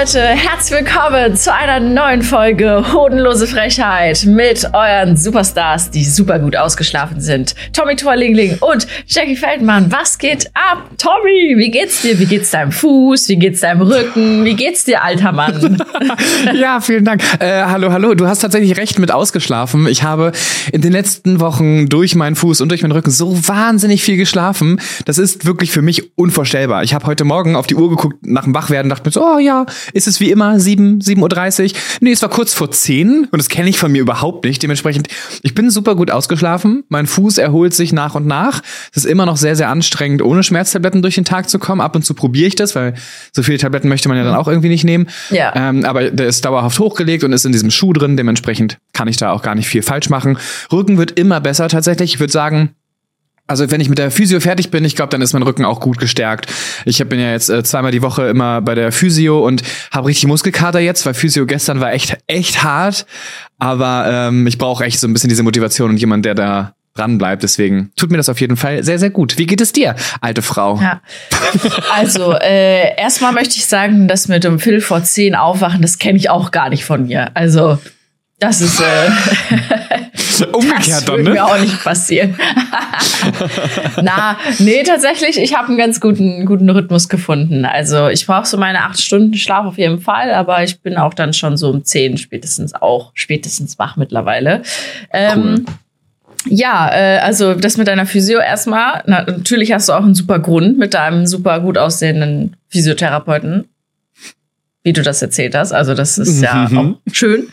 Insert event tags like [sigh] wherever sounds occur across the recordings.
Leute, herzlich willkommen zu einer neuen Folge Hodenlose Frechheit mit euren Superstars, die super gut ausgeschlafen sind. Tommy Torlingling und Jackie Feldmann. Was geht ab? Tommy, wie geht's dir? Wie geht's deinem Fuß? Wie geht's deinem Rücken? Wie geht's dir, alter Mann? [laughs] ja, vielen Dank. Äh, hallo, hallo. Du hast tatsächlich recht mit ausgeschlafen. Ich habe in den letzten Wochen durch meinen Fuß und durch meinen Rücken so wahnsinnig viel geschlafen. Das ist wirklich für mich unvorstellbar. Ich habe heute Morgen auf die Uhr geguckt nach dem Wachwerden, dachte mir so, oh ja, ist es wie immer 7, 7.30 Uhr? Nee, es war kurz vor 10 und das kenne ich von mir überhaupt nicht. Dementsprechend, ich bin super gut ausgeschlafen. Mein Fuß erholt sich nach und nach. Es ist immer noch sehr, sehr anstrengend, ohne Schmerztabletten durch den Tag zu kommen. Ab und zu probiere ich das, weil so viele Tabletten möchte man ja dann auch irgendwie nicht nehmen. Ja. Ähm, aber der ist dauerhaft hochgelegt und ist in diesem Schuh drin. Dementsprechend kann ich da auch gar nicht viel falsch machen. Rücken wird immer besser tatsächlich. Ich würde sagen, also wenn ich mit der Physio fertig bin, ich glaube, dann ist mein Rücken auch gut gestärkt. Ich bin ja jetzt äh, zweimal die Woche immer bei der Physio und habe richtig Muskelkater jetzt, weil Physio gestern war echt echt hart. Aber ähm, ich brauche echt so ein bisschen diese Motivation und jemand, der da dran bleibt. Deswegen tut mir das auf jeden Fall sehr, sehr gut. Wie geht es dir, alte Frau? Ja. Also, äh, erstmal möchte ich sagen, dass mit um Viertel vor zehn aufwachen, das kenne ich auch gar nicht von mir. Also, das ist äh, [laughs] umgekehrt das dann, ne? mir auch nicht passieren. [laughs] Na, nee, tatsächlich, ich habe einen ganz guten guten Rhythmus gefunden. Also ich brauche so meine acht Stunden Schlaf auf jeden Fall, aber ich bin auch dann schon so um zehn spätestens auch spätestens wach mittlerweile. Ähm, cool. Ja, äh, also das mit deiner Physio erstmal. Na, natürlich hast du auch einen super Grund mit deinem super gut aussehenden Physiotherapeuten, wie du das erzählt hast. Also das ist ja mhm. auch schön.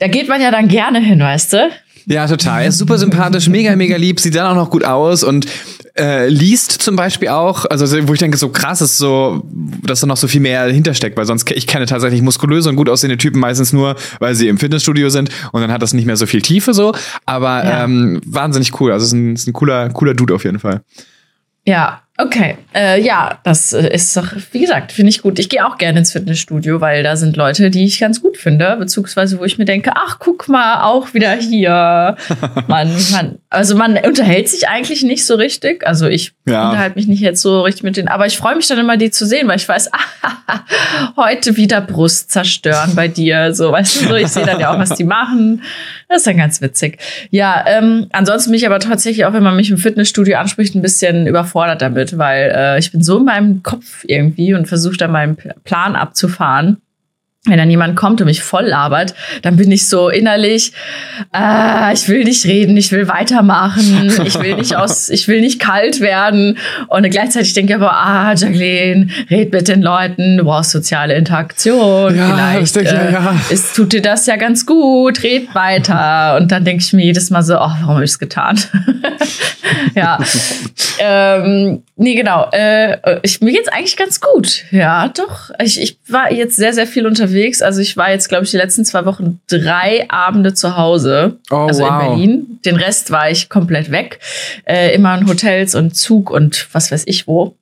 Da geht man ja dann gerne hin, weißt du? Ja, total. Er ist super sympathisch, mega, mega lieb, sieht dann auch noch gut aus und äh, liest zum Beispiel auch, also wo ich denke, so krass ist so, dass da noch so viel mehr hintersteckt, weil sonst, ich kenne tatsächlich muskulöse und gut aussehende Typen meistens nur, weil sie im Fitnessstudio sind und dann hat das nicht mehr so viel Tiefe so, aber ja. ähm, wahnsinnig cool, also ist ein, ist ein cooler, cooler Dude auf jeden Fall. Ja, Okay, äh, ja, das äh, ist doch, wie gesagt, finde ich gut. Ich gehe auch gerne ins Fitnessstudio, weil da sind Leute, die ich ganz gut finde, beziehungsweise wo ich mir denke, ach, guck mal, auch wieder hier. [laughs] man, man, also man unterhält sich eigentlich nicht so richtig. Also ich ja. unterhalte mich nicht jetzt so richtig mit denen, aber ich freue mich dann immer, die zu sehen, weil ich weiß, [laughs] ah, heute wieder Brust zerstören bei dir. So, weißt du, so, ich sehe dann ja auch, was die machen. Das ist dann ganz witzig. Ja, ähm, ansonsten bin ich aber tatsächlich auch, wenn man mich im Fitnessstudio anspricht, ein bisschen überfordert damit weil äh, ich bin so in meinem Kopf irgendwie und versuche da meinen Plan abzufahren wenn dann jemand kommt und mich voll labert, dann bin ich so innerlich, äh, ich will nicht reden, ich will weitermachen, ich will nicht aus, [laughs] ich will nicht kalt werden. Und gleichzeitig denke ich aber, ah, Jacqueline, red mit den Leuten, du brauchst soziale Interaktion. Ja, Vielleicht denke, äh, ja. ist, tut dir das ja ganz gut, red weiter. Und dann denke ich mir jedes Mal so, oh, warum habe ich es getan? [laughs] ja. [laughs] ähm, nee, genau. Äh, ich, mir geht's eigentlich ganz gut. Ja, doch. Ich, ich war jetzt sehr, sehr viel unterwegs unterwegs. Also ich war jetzt, glaube ich, die letzten zwei Wochen drei Abende zu Hause. Oh, also wow. in Berlin. Den Rest war ich komplett weg. Äh, immer in Hotels und Zug und was weiß ich wo.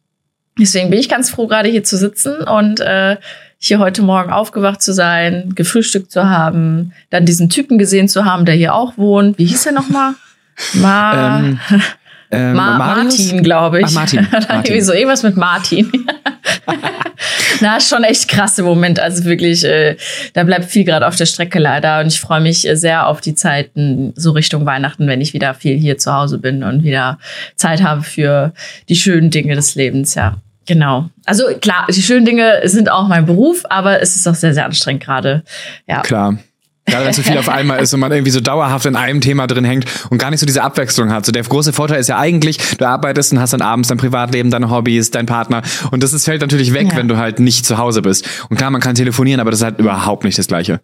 Deswegen bin ich ganz froh, gerade hier zu sitzen und äh, hier heute Morgen aufgewacht zu sein, gefrühstückt zu haben, dann diesen Typen gesehen zu haben, der hier auch wohnt. Wie hieß er nochmal? [laughs] Ma ähm, [laughs] ähm, Ma Martin, glaube ich. Ach, Martin. [laughs] Martin. so irgendwas mit Martin. [laughs] Na, schon echt krasse Moment. Also wirklich, äh, da bleibt viel gerade auf der Strecke leider. Und ich freue mich sehr auf die Zeiten so Richtung Weihnachten, wenn ich wieder viel hier zu Hause bin und wieder Zeit habe für die schönen Dinge des Lebens, ja. Genau. Also klar, die schönen Dinge sind auch mein Beruf, aber es ist auch sehr, sehr anstrengend gerade. Ja. Klar. Gerade wenn so viel auf einmal ist und man irgendwie so dauerhaft in einem Thema drin hängt und gar nicht so diese Abwechslung hat. So der große Vorteil ist ja eigentlich, du arbeitest und hast dann abends dein Privatleben, deine Hobbys, dein Partner und das ist, fällt natürlich weg, ja. wenn du halt nicht zu Hause bist. Und klar, man kann telefonieren, aber das ist halt überhaupt nicht das Gleiche.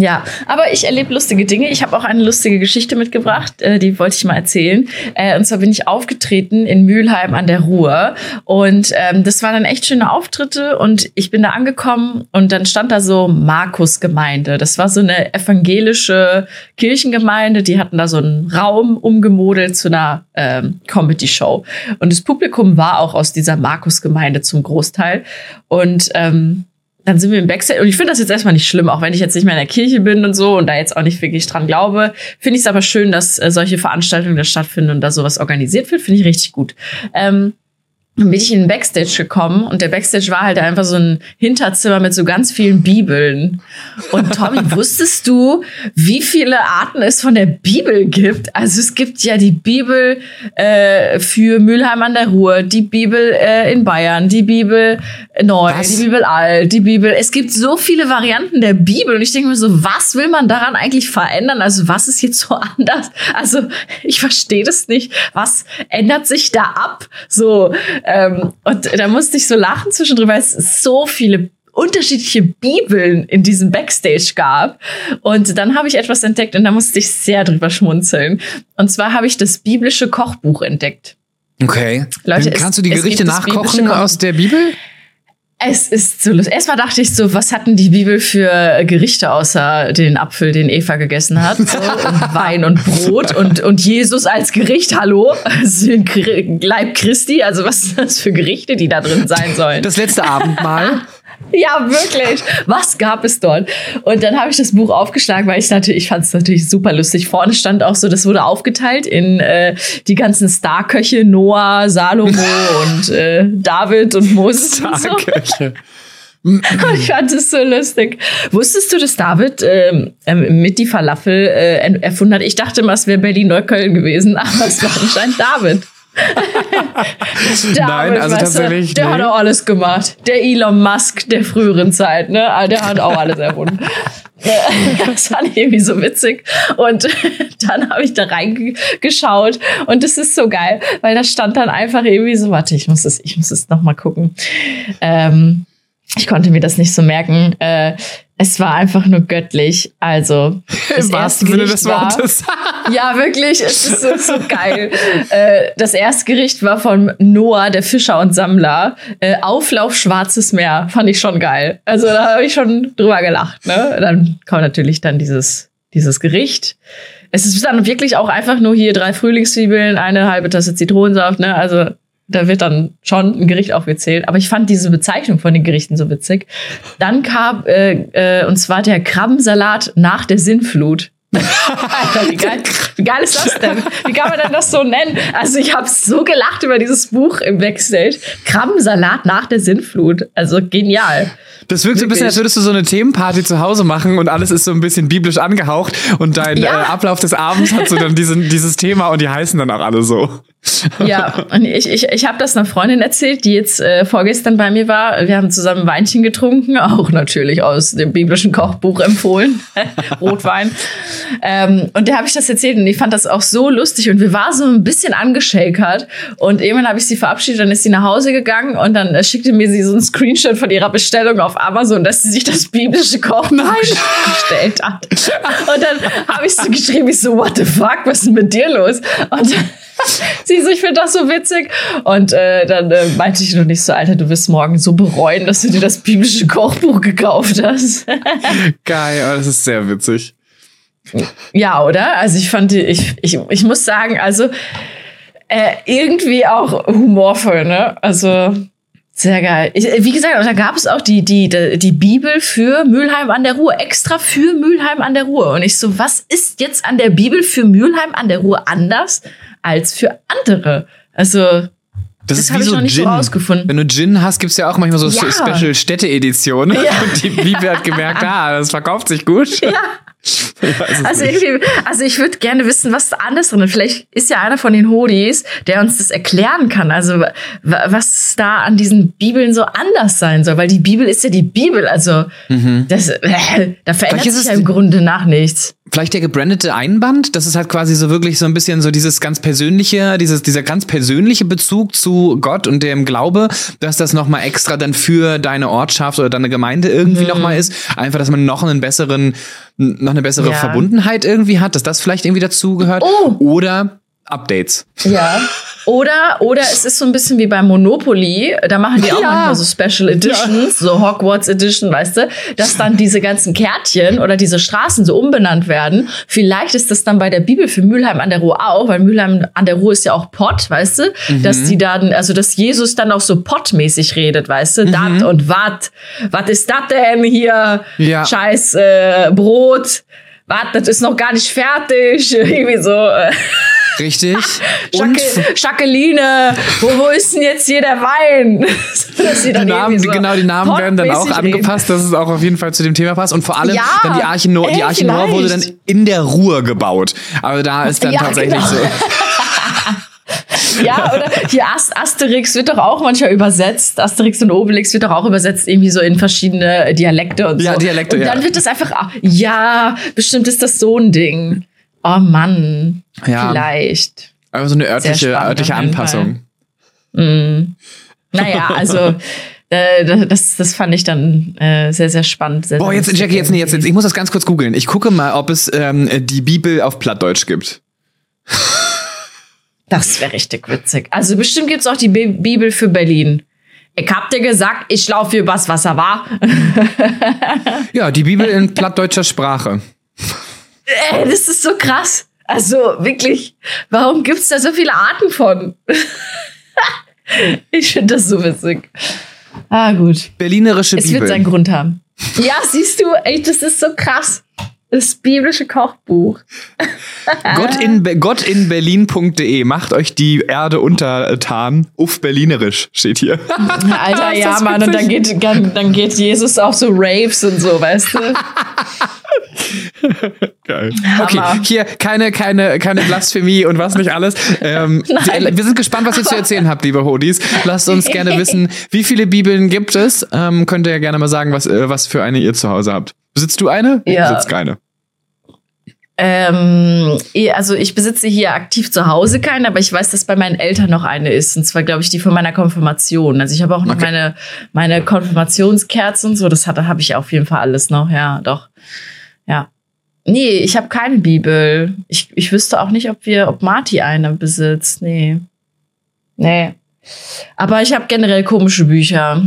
Ja, aber ich erlebe lustige Dinge. Ich habe auch eine lustige Geschichte mitgebracht, äh, die wollte ich mal erzählen. Äh, und zwar bin ich aufgetreten in Mülheim an der Ruhr. Und ähm, das waren dann echt schöne Auftritte. Und ich bin da angekommen und dann stand da so Markusgemeinde. Das war so eine evangelische Kirchengemeinde. Die hatten da so einen Raum umgemodelt zu einer ähm, Comedy-Show. Und das Publikum war auch aus dieser Markusgemeinde zum Großteil. Und ähm, dann sind wir im Backstage. Und ich finde das jetzt erstmal nicht schlimm, auch wenn ich jetzt nicht mehr in der Kirche bin und so und da jetzt auch nicht wirklich dran glaube. Finde ich es aber schön, dass äh, solche Veranstaltungen da stattfinden und da sowas organisiert wird. Finde ich richtig gut. Ähm, bin ich in den Backstage gekommen und der Backstage war halt einfach so ein Hinterzimmer mit so ganz vielen Bibeln. Und Tommy, [laughs] wusstest du, wie viele Arten es von der Bibel gibt? Also es gibt ja die Bibel äh, für Mülheim an der Ruhr, die Bibel äh, in Bayern, die Bibel neu, was? die Bibel alt, die Bibel. Es gibt so viele Varianten der Bibel und ich denke mir so, was will man daran eigentlich verändern? Also was ist jetzt so [laughs] anders? Also ich verstehe das nicht. Was ändert sich da ab? So ähm, und da musste ich so lachen zwischendrin, weil es so viele unterschiedliche Bibeln in diesem Backstage gab. Und dann habe ich etwas entdeckt und da musste ich sehr drüber schmunzeln. Und zwar habe ich das biblische Kochbuch entdeckt. Okay. Leute, Kannst es, du die Gerichte nachkochen aus der Bibel? Es ist so lustig. Erstmal dachte ich so, was hatten die Bibel für Gerichte außer den Apfel, den Eva gegessen hat? So, [laughs] und Wein und Brot und, und Jesus als Gericht, hallo? Also Leib Christi, also was sind das für Gerichte, die da drin sein sollen? Das letzte Abendmahl. [laughs] Ja, wirklich. Was gab es dort? Und dann habe ich das Buch aufgeschlagen, weil ich natürlich, ich fand es natürlich super lustig. Vorne stand auch so, das wurde aufgeteilt in äh, die ganzen Starköche, Noah, Salomo [laughs] und äh, David und Moses. Starköche. Und [laughs] ich fand es so lustig. Wusstest du, dass David ähm, ähm mit die Falafel äh, erfunden hat? Ich dachte mal, es wäre Berlin-Neukölln gewesen, [laughs] aber es war anscheinend David. [laughs] Nein, also tatsächlich. Der nee. hat auch alles gemacht. Der Elon Musk der früheren Zeit, ne? Ah, der hat auch alles erfunden. [laughs] [laughs] das fand ich irgendwie so witzig. Und dann habe ich da reingeschaut und das ist so geil, weil da stand dann einfach irgendwie so, warte, ich muss es, ich muss es nochmal gucken. Ähm, ich konnte mir das nicht so merken. Äh, es war einfach nur göttlich. Also [laughs] im wahrsten Sinne des Wortes. [laughs] ja, wirklich. Es ist so, so geil. Äh, das erste Gericht war von Noah, der Fischer und Sammler. Äh, Auflauf Schwarzes Meer. Fand ich schon geil. Also da habe ich schon drüber gelacht. Ne? Dann kommt natürlich dann dieses dieses Gericht. Es ist dann wirklich auch einfach nur hier drei Frühlingszwiebeln, eine halbe Tasse Zitronensaft. Ne? Also da wird dann schon ein Gericht aufgezählt. Aber ich fand diese Bezeichnung von den Gerichten so witzig. Dann kam, äh, äh, und zwar der Krabbensalat nach der Sinnflut. [laughs] Alter, wie, geil, wie geil ist das denn? Wie kann man denn das so nennen? Also ich habe so gelacht über dieses Buch im Backstage. Krabbensalat nach der Sinnflut. Also genial. Das wirkt so ein bisschen, als würdest du so eine Themenparty zu Hause machen und alles ist so ein bisschen biblisch angehaucht und dein ja. äh, Ablauf des Abends hat so dann diesen, dieses Thema und die heißen dann auch alle so. Ja, und ich, ich, ich habe das einer Freundin erzählt, die jetzt äh, vorgestern bei mir war. Wir haben zusammen Weinchen getrunken, [laughs] auch natürlich aus dem biblischen Kochbuch empfohlen, [laughs] Rotwein. Ähm, und der habe ich das erzählt und ich fand das auch so lustig und wir waren so ein bisschen angeschäkert und irgendwann habe ich sie verabschiedet, dann ist sie nach Hause gegangen und dann äh, schickte mir sie so ein Screenshot von ihrer Bestellung auf Amazon, dass sie sich das biblische Kochbuch bestellt hat. Und dann habe ich so geschrieben, ich so, what the fuck, was ist denn mit dir los? Und [laughs] Sie so, ich finde das so witzig. Und äh, dann äh, meinte ich noch nicht so, Alter, du wirst morgen so bereuen, dass du dir das biblische Kochbuch gekauft hast. [laughs] Geil, aber das ist sehr witzig. Ja, oder? Also ich fand, ich, ich, ich muss sagen, also äh, irgendwie auch humorvoll, ne? Also sehr geil. Ich, wie gesagt, da gab es auch die, die, die Bibel für Mülheim an der Ruhr, extra für Mülheim an der Ruhr. Und ich so, was ist jetzt an der Bibel für Mülheim an der Ruhr anders als für andere? Also, das, das ist wie so Gin. So rausgefunden. Wenn du Gin hast, gibt's ja auch manchmal so ja. Special Städte-Editionen. Ja. [laughs] Und die Bibel hat gemerkt, [laughs] ah, das verkauft sich gut. Ja. Also, also ich würde gerne wissen, was da anders drin ist. Vielleicht ist ja einer von den Hodis, der uns das erklären kann. Also was da an diesen Bibeln so anders sein soll. Weil die Bibel ist ja die Bibel. Also mhm. das, äh, [laughs] da verändert sich ja im Grunde nach nichts. Vielleicht der gebrandete Einband, das ist halt quasi so wirklich so ein bisschen so dieses ganz persönliche, dieses, dieser ganz persönliche Bezug zu Gott und dem Glaube, dass das nochmal extra dann für deine Ortschaft oder deine Gemeinde irgendwie mhm. nochmal ist. Einfach, dass man noch einen besseren, noch eine bessere ja. Verbundenheit irgendwie hat, dass das vielleicht irgendwie dazugehört. Oh. Oder Updates. Ja. Oder, oder es ist so ein bisschen wie bei Monopoly, da machen die auch ja. manchmal so Special Editions, ja. so Hogwarts Edition, weißt du, dass dann diese ganzen Kärtchen oder diese Straßen so umbenannt werden. Vielleicht ist das dann bei der Bibel für Mülheim an der Ruhr auch, weil Mülheim an der Ruhr ist ja auch Pott, weißt du, mhm. dass die dann, also dass Jesus dann auch so pottmäßig redet, weißt du, mhm. dat und wat, wat ist das denn hier? Ja. Scheiß äh, Brot, wat, das ist noch gar nicht fertig, [laughs] irgendwie so. Richtig. [laughs] Und Jacqueline, wo, wo ist denn jetzt hier der Wein? [laughs] die Namen, so genau, die Namen werden dann auch angepasst, dass es auch auf jeden Fall zu dem Thema passt. Und vor allem ja, dann die Arche Noah, die Arche Noah wurde dann in der Ruhr gebaut. Aber da ist dann ja, tatsächlich genau. so. [laughs] ja, oder hier Ast Asterix wird doch auch manchmal übersetzt. Asterix und Obelix wird doch auch übersetzt irgendwie so in verschiedene Dialekte und so. Ja, Dialekte, Und dann ja. wird das einfach, ja, bestimmt ist das so ein Ding. Oh Mann. Ja. Vielleicht. Aber so eine örtliche, örtliche Anpassung. Mm. Naja, [laughs] also. Äh, das, das fand ich dann äh, sehr, sehr spannend. Sehr, Boah, jetzt, Jackie, jetzt, nee, jetzt, jetzt, ich muss das ganz kurz googeln. Ich gucke mal, ob es ähm, die Bibel auf Plattdeutsch gibt. [laughs] Das wäre richtig witzig. Also bestimmt gibt es auch die Bibel für Berlin. Ich hab dir gesagt, ich laufe übers Wasser, war? [laughs] ja, die Bibel in plattdeutscher Sprache. Ey, das ist so krass. Also wirklich, warum gibt es da so viele Arten von? [laughs] ich finde das so witzig. Ah, gut. Berlinerische es Bibel. Es wird seinen Grund haben. Ja, siehst du, ey, das ist so krass. Das biblische Kochbuch. [laughs] Gott in, gottinberlin.de macht euch die Erde untertan. Uff, Berlinerisch steht hier. [laughs] Alter, ja, Mann, und dann geht, dann geht Jesus auf so Raves und so, weißt du? Geil. Okay, hier keine, keine, keine Blasphemie und was nicht alles. Ähm, [laughs] wir sind gespannt, was ihr zu erzählen habt, liebe Hodis. Lasst uns [laughs] gerne wissen, wie viele Bibeln gibt es. Ähm, könnt ihr ja gerne mal sagen, was, äh, was für eine ihr zu Hause habt. Besitzt du eine? Ja. Ich besitze keine. Ähm, also ich besitze hier aktiv zu Hause keine, aber ich weiß, dass bei meinen Eltern noch eine ist. Und zwar, glaube ich, die von meiner Konfirmation. Also ich habe auch noch okay. meine, meine Konfirmationskerzen und so. Das hatte, habe ich auf jeden Fall alles noch. Ja, doch. Ja. Nee, ich habe keine Bibel. Ich, ich wüsste auch nicht, ob wir, ob Marty eine besitzt. Nee. Nee. Aber ich habe generell komische Bücher.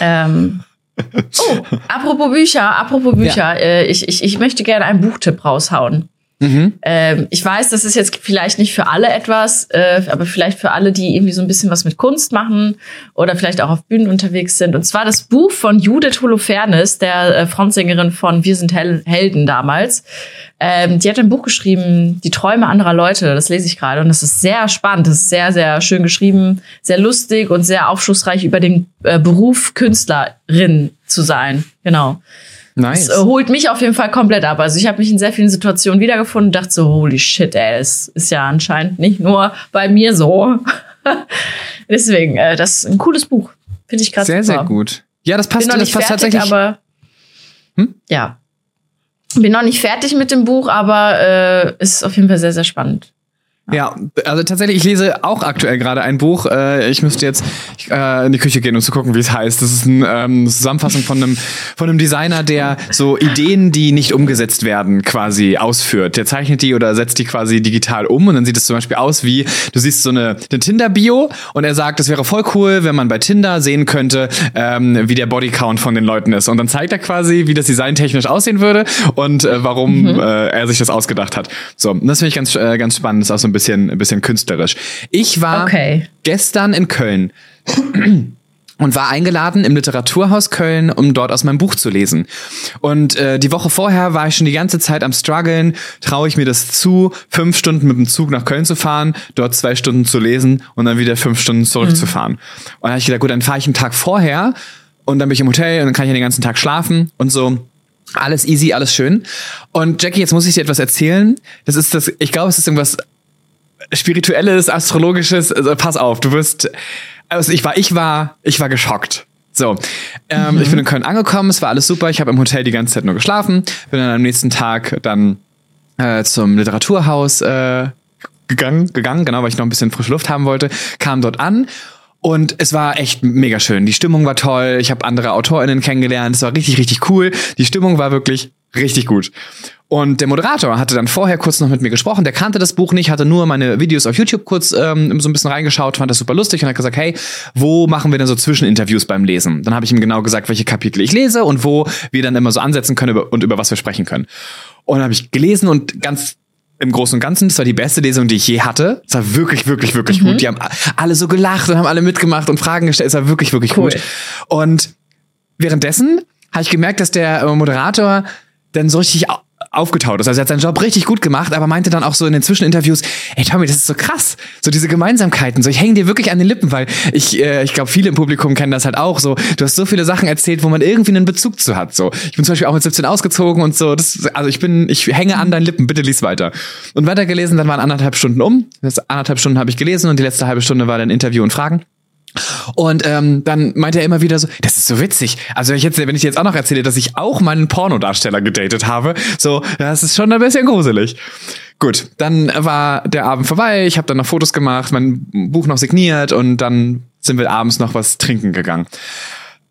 Ähm, [laughs] oh, apropos Bücher, apropos Bücher. Ja. Äh, ich, ich, ich möchte gerne einen Buchtipp raushauen. Mhm. Ähm, ich weiß, das ist jetzt vielleicht nicht für alle etwas, äh, aber vielleicht für alle, die irgendwie so ein bisschen was mit Kunst machen oder vielleicht auch auf Bühnen unterwegs sind. Und zwar das Buch von Judith Holofernes, der äh, Frontsängerin von Wir sind Hel Helden damals. Ähm, die hat ein Buch geschrieben, Die Träume anderer Leute. Das lese ich gerade und das ist sehr spannend. Das ist sehr, sehr schön geschrieben, sehr lustig und sehr aufschlussreich über den äh, Beruf Künstlerin zu sein. Genau. Nice. Das äh, holt mich auf jeden Fall komplett ab. Also ich habe mich in sehr vielen Situationen wiedergefunden und dachte so, holy shit, ey, das ist ja anscheinend nicht nur bei mir so. [laughs] Deswegen, äh, das ist ein cooles Buch. Finde ich gerade Sehr, super. sehr gut. Ja, das passt, Bin noch das passt fertig, tatsächlich. Aber, hm? Ja. Bin noch nicht fertig mit dem Buch, aber äh, ist auf jeden Fall sehr, sehr spannend. Ja, also tatsächlich, ich lese auch aktuell gerade ein Buch. Äh, ich müsste jetzt äh, in die Küche gehen, um zu gucken, wie es heißt. Das ist eine ähm, Zusammenfassung von einem, von einem Designer, der so Ideen, die nicht umgesetzt werden, quasi ausführt. Der zeichnet die oder setzt die quasi digital um und dann sieht es zum Beispiel aus wie, du siehst so eine, eine Tinder-Bio und er sagt, es wäre voll cool, wenn man bei Tinder sehen könnte, ähm, wie der Bodycount von den Leuten ist. Und dann zeigt er quasi, wie das Design technisch aussehen würde und äh, warum mhm. äh, er sich das ausgedacht hat. So, das finde ich ganz, äh, ganz spannend. Das ist auch so ein bisschen, ein bisschen künstlerisch. Ich war okay. gestern in Köln [clears throat] und war eingeladen im Literaturhaus Köln, um dort aus meinem Buch zu lesen. Und äh, die Woche vorher war ich schon die ganze Zeit am struggeln, traue ich mir das zu, fünf Stunden mit dem Zug nach Köln zu fahren, dort zwei Stunden zu lesen und dann wieder fünf Stunden zurückzufahren. Mhm. Und dann habe ich gedacht, gut, dann fahre ich einen Tag vorher und dann bin ich im Hotel und dann kann ich den ganzen Tag schlafen und so. Alles easy, alles schön. Und Jackie, jetzt muss ich dir etwas erzählen. Das ist das, ich glaube, es ist irgendwas spirituelles, astrologisches. Also pass auf, du wirst. Also ich war, ich war, ich war geschockt. So, ähm, ich bin in Köln angekommen, es war alles super, ich habe im Hotel die ganze Zeit nur geschlafen, bin dann am nächsten Tag dann äh, zum Literaturhaus äh, gegangen, gegangen, genau, weil ich noch ein bisschen frische Luft haben wollte, kam dort an und es war echt mega schön. Die Stimmung war toll. Ich habe andere AutorInnen kennengelernt. Es war richtig, richtig cool. Die Stimmung war wirklich richtig gut. Und der Moderator hatte dann vorher kurz noch mit mir gesprochen. Der kannte das Buch nicht, hatte nur meine Videos auf YouTube kurz ähm, so ein bisschen reingeschaut, fand das super lustig und hat gesagt, hey, wo machen wir denn so Zwischeninterviews beim Lesen? Dann habe ich ihm genau gesagt, welche Kapitel ich lese und wo wir dann immer so ansetzen können und über was wir sprechen können. Und dann habe ich gelesen und ganz im Großen und Ganzen, das war die beste Lesung, die ich je hatte. Es war wirklich, wirklich, wirklich mhm. gut. Die haben alle so gelacht und haben alle mitgemacht und Fragen gestellt. Es war wirklich, wirklich cool. gut. Und währenddessen habe ich gemerkt, dass der äh, Moderator dann so richtig aufgetaut ist. Also er hat seinen Job richtig gut gemacht, aber meinte dann auch so in den Zwischeninterviews, ey Tommy, das ist so krass. So diese Gemeinsamkeiten, so ich hänge dir wirklich an den Lippen, weil ich, äh, ich glaube, viele im Publikum kennen das halt auch so. Du hast so viele Sachen erzählt, wo man irgendwie einen Bezug zu hat. So, ich bin zum Beispiel auch mit 17 ausgezogen und so. Das, also ich bin, ich hänge an deinen Lippen, bitte lies weiter. Und weiter gelesen, dann waren anderthalb Stunden um. Das anderthalb Stunden habe ich gelesen und die letzte halbe Stunde war dann Interview und Fragen. Und ähm, dann meinte er immer wieder so, das ist so witzig. Also wenn ich jetzt, wenn ich jetzt auch noch erzähle, dass ich auch meinen Pornodarsteller gedatet habe, so, das ist schon ein bisschen gruselig. Gut, dann war der Abend vorbei. Ich habe dann noch Fotos gemacht, mein Buch noch signiert und dann sind wir abends noch was trinken gegangen.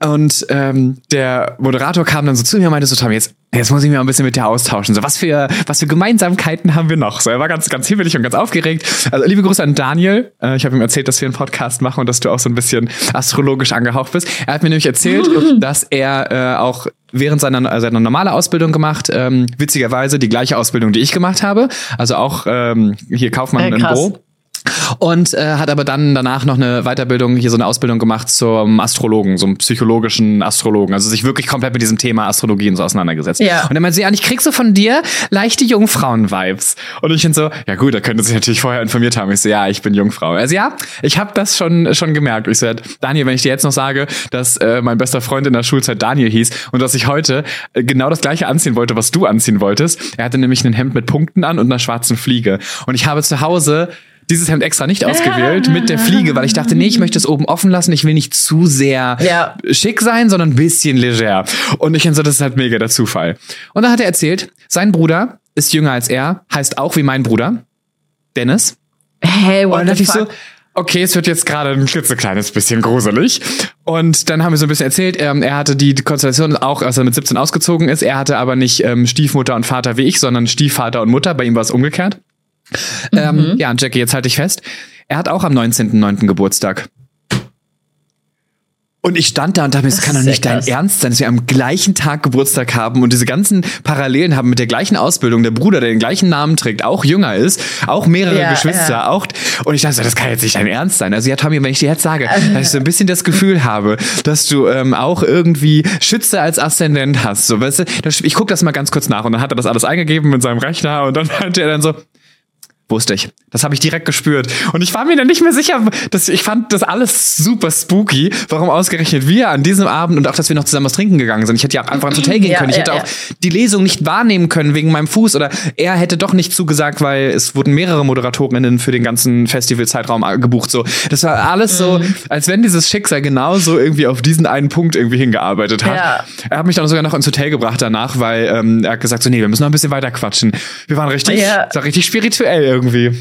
Und ähm, der Moderator kam dann so zu mir und meinte so, Tom, jetzt, jetzt muss ich mich mal ein bisschen mit dir austauschen. So, was für, was für Gemeinsamkeiten haben wir noch? So, er war ganz, ganz hibbelig und ganz aufgeregt. Also, liebe Grüße an Daniel. Äh, ich habe ihm erzählt, dass wir einen Podcast machen und dass du auch so ein bisschen astrologisch angehaucht bist. Er hat mir nämlich erzählt, [laughs] dass er äh, auch während seiner, seiner normale Ausbildung gemacht, ähm, witzigerweise die gleiche Ausbildung, die ich gemacht habe. Also auch ähm, hier Kaufmann äh, im Bo. Und äh, hat aber dann danach noch eine Weiterbildung, hier so eine Ausbildung gemacht zum Astrologen, so einem psychologischen Astrologen. Also sich wirklich komplett mit diesem Thema Astrologie und so auseinandergesetzt. Ja. Und er meinte, ja, ich krieg so von dir leichte Jungfrauen-Vibes. Und ich bin so, ja gut, da könnte sich natürlich vorher informiert haben. Ich so, ja, ich bin Jungfrau. Also ja, ich habe das schon schon gemerkt. Ich so, Daniel, wenn ich dir jetzt noch sage, dass äh, mein bester Freund in der Schulzeit Daniel hieß und dass ich heute äh, genau das gleiche anziehen wollte, was du anziehen wolltest. Er hatte nämlich ein Hemd mit Punkten an und einer schwarzen Fliege. Und ich habe zu Hause dieses Hemd extra nicht ausgewählt mit der Fliege, weil ich dachte, nee, ich möchte es oben offen lassen. Ich will nicht zu sehr ja. schick sein, sondern ein bisschen leger. Und ich so, das ist halt mega der Zufall. Und dann hat er erzählt, sein Bruder ist jünger als er, heißt auch wie mein Bruder, Dennis. Hey, what Und dann dachte ich so, okay, es wird jetzt gerade ein klitzekleines bisschen gruselig. Und dann haben wir so ein bisschen erzählt, ähm, er hatte die Konstellation auch, als er mit 17 ausgezogen ist. Er hatte aber nicht ähm, Stiefmutter und Vater wie ich, sondern Stiefvater und Mutter. Bei ihm war es umgekehrt. Ähm, mhm. Ähm, ja, Jackie, jetzt halte ich fest. Er hat auch am 19.09. Geburtstag. Und ich stand da und dachte mir, es kann doch nicht dein Ernst sein, dass wir am gleichen Tag Geburtstag haben und diese ganzen Parallelen haben mit der gleichen Ausbildung. Der Bruder, der den gleichen Namen trägt, auch jünger ist, auch mehrere ja, Geschwister, ja. auch. Und ich dachte, das kann jetzt nicht dein Ernst sein. Also ja, Tommy, wenn ich dir jetzt sage, dass ich so ein bisschen das Gefühl habe, dass du ähm, auch irgendwie Schütze als Aszendent hast. So, weißt du, ich guck das mal ganz kurz nach. Und dann hat er das alles eingegeben mit seinem Rechner und dann [laughs] meinte er dann so, Wusste ich. Das habe ich direkt gespürt. Und ich war mir dann nicht mehr sicher, dass ich fand das alles super spooky, warum ausgerechnet wir an diesem Abend und auch, dass wir noch zusammen was trinken gegangen sind. Ich hätte ja auch einfach ins Hotel gehen ja, können. Ich ja, hätte ja. auch die Lesung nicht wahrnehmen können wegen meinem Fuß oder er hätte doch nicht zugesagt, weil es wurden mehrere Moderatorinnen für den ganzen Festivalzeitraum gebucht. So, das war alles mhm. so, als wenn dieses Schicksal genauso irgendwie auf diesen einen Punkt irgendwie hingearbeitet hat. Er hat mich dann sogar noch ins Hotel gebracht danach, weil ähm, er hat gesagt so, nee, wir müssen noch ein bisschen weiter quatschen. Wir waren richtig, ja. war richtig spirituell irgendwie.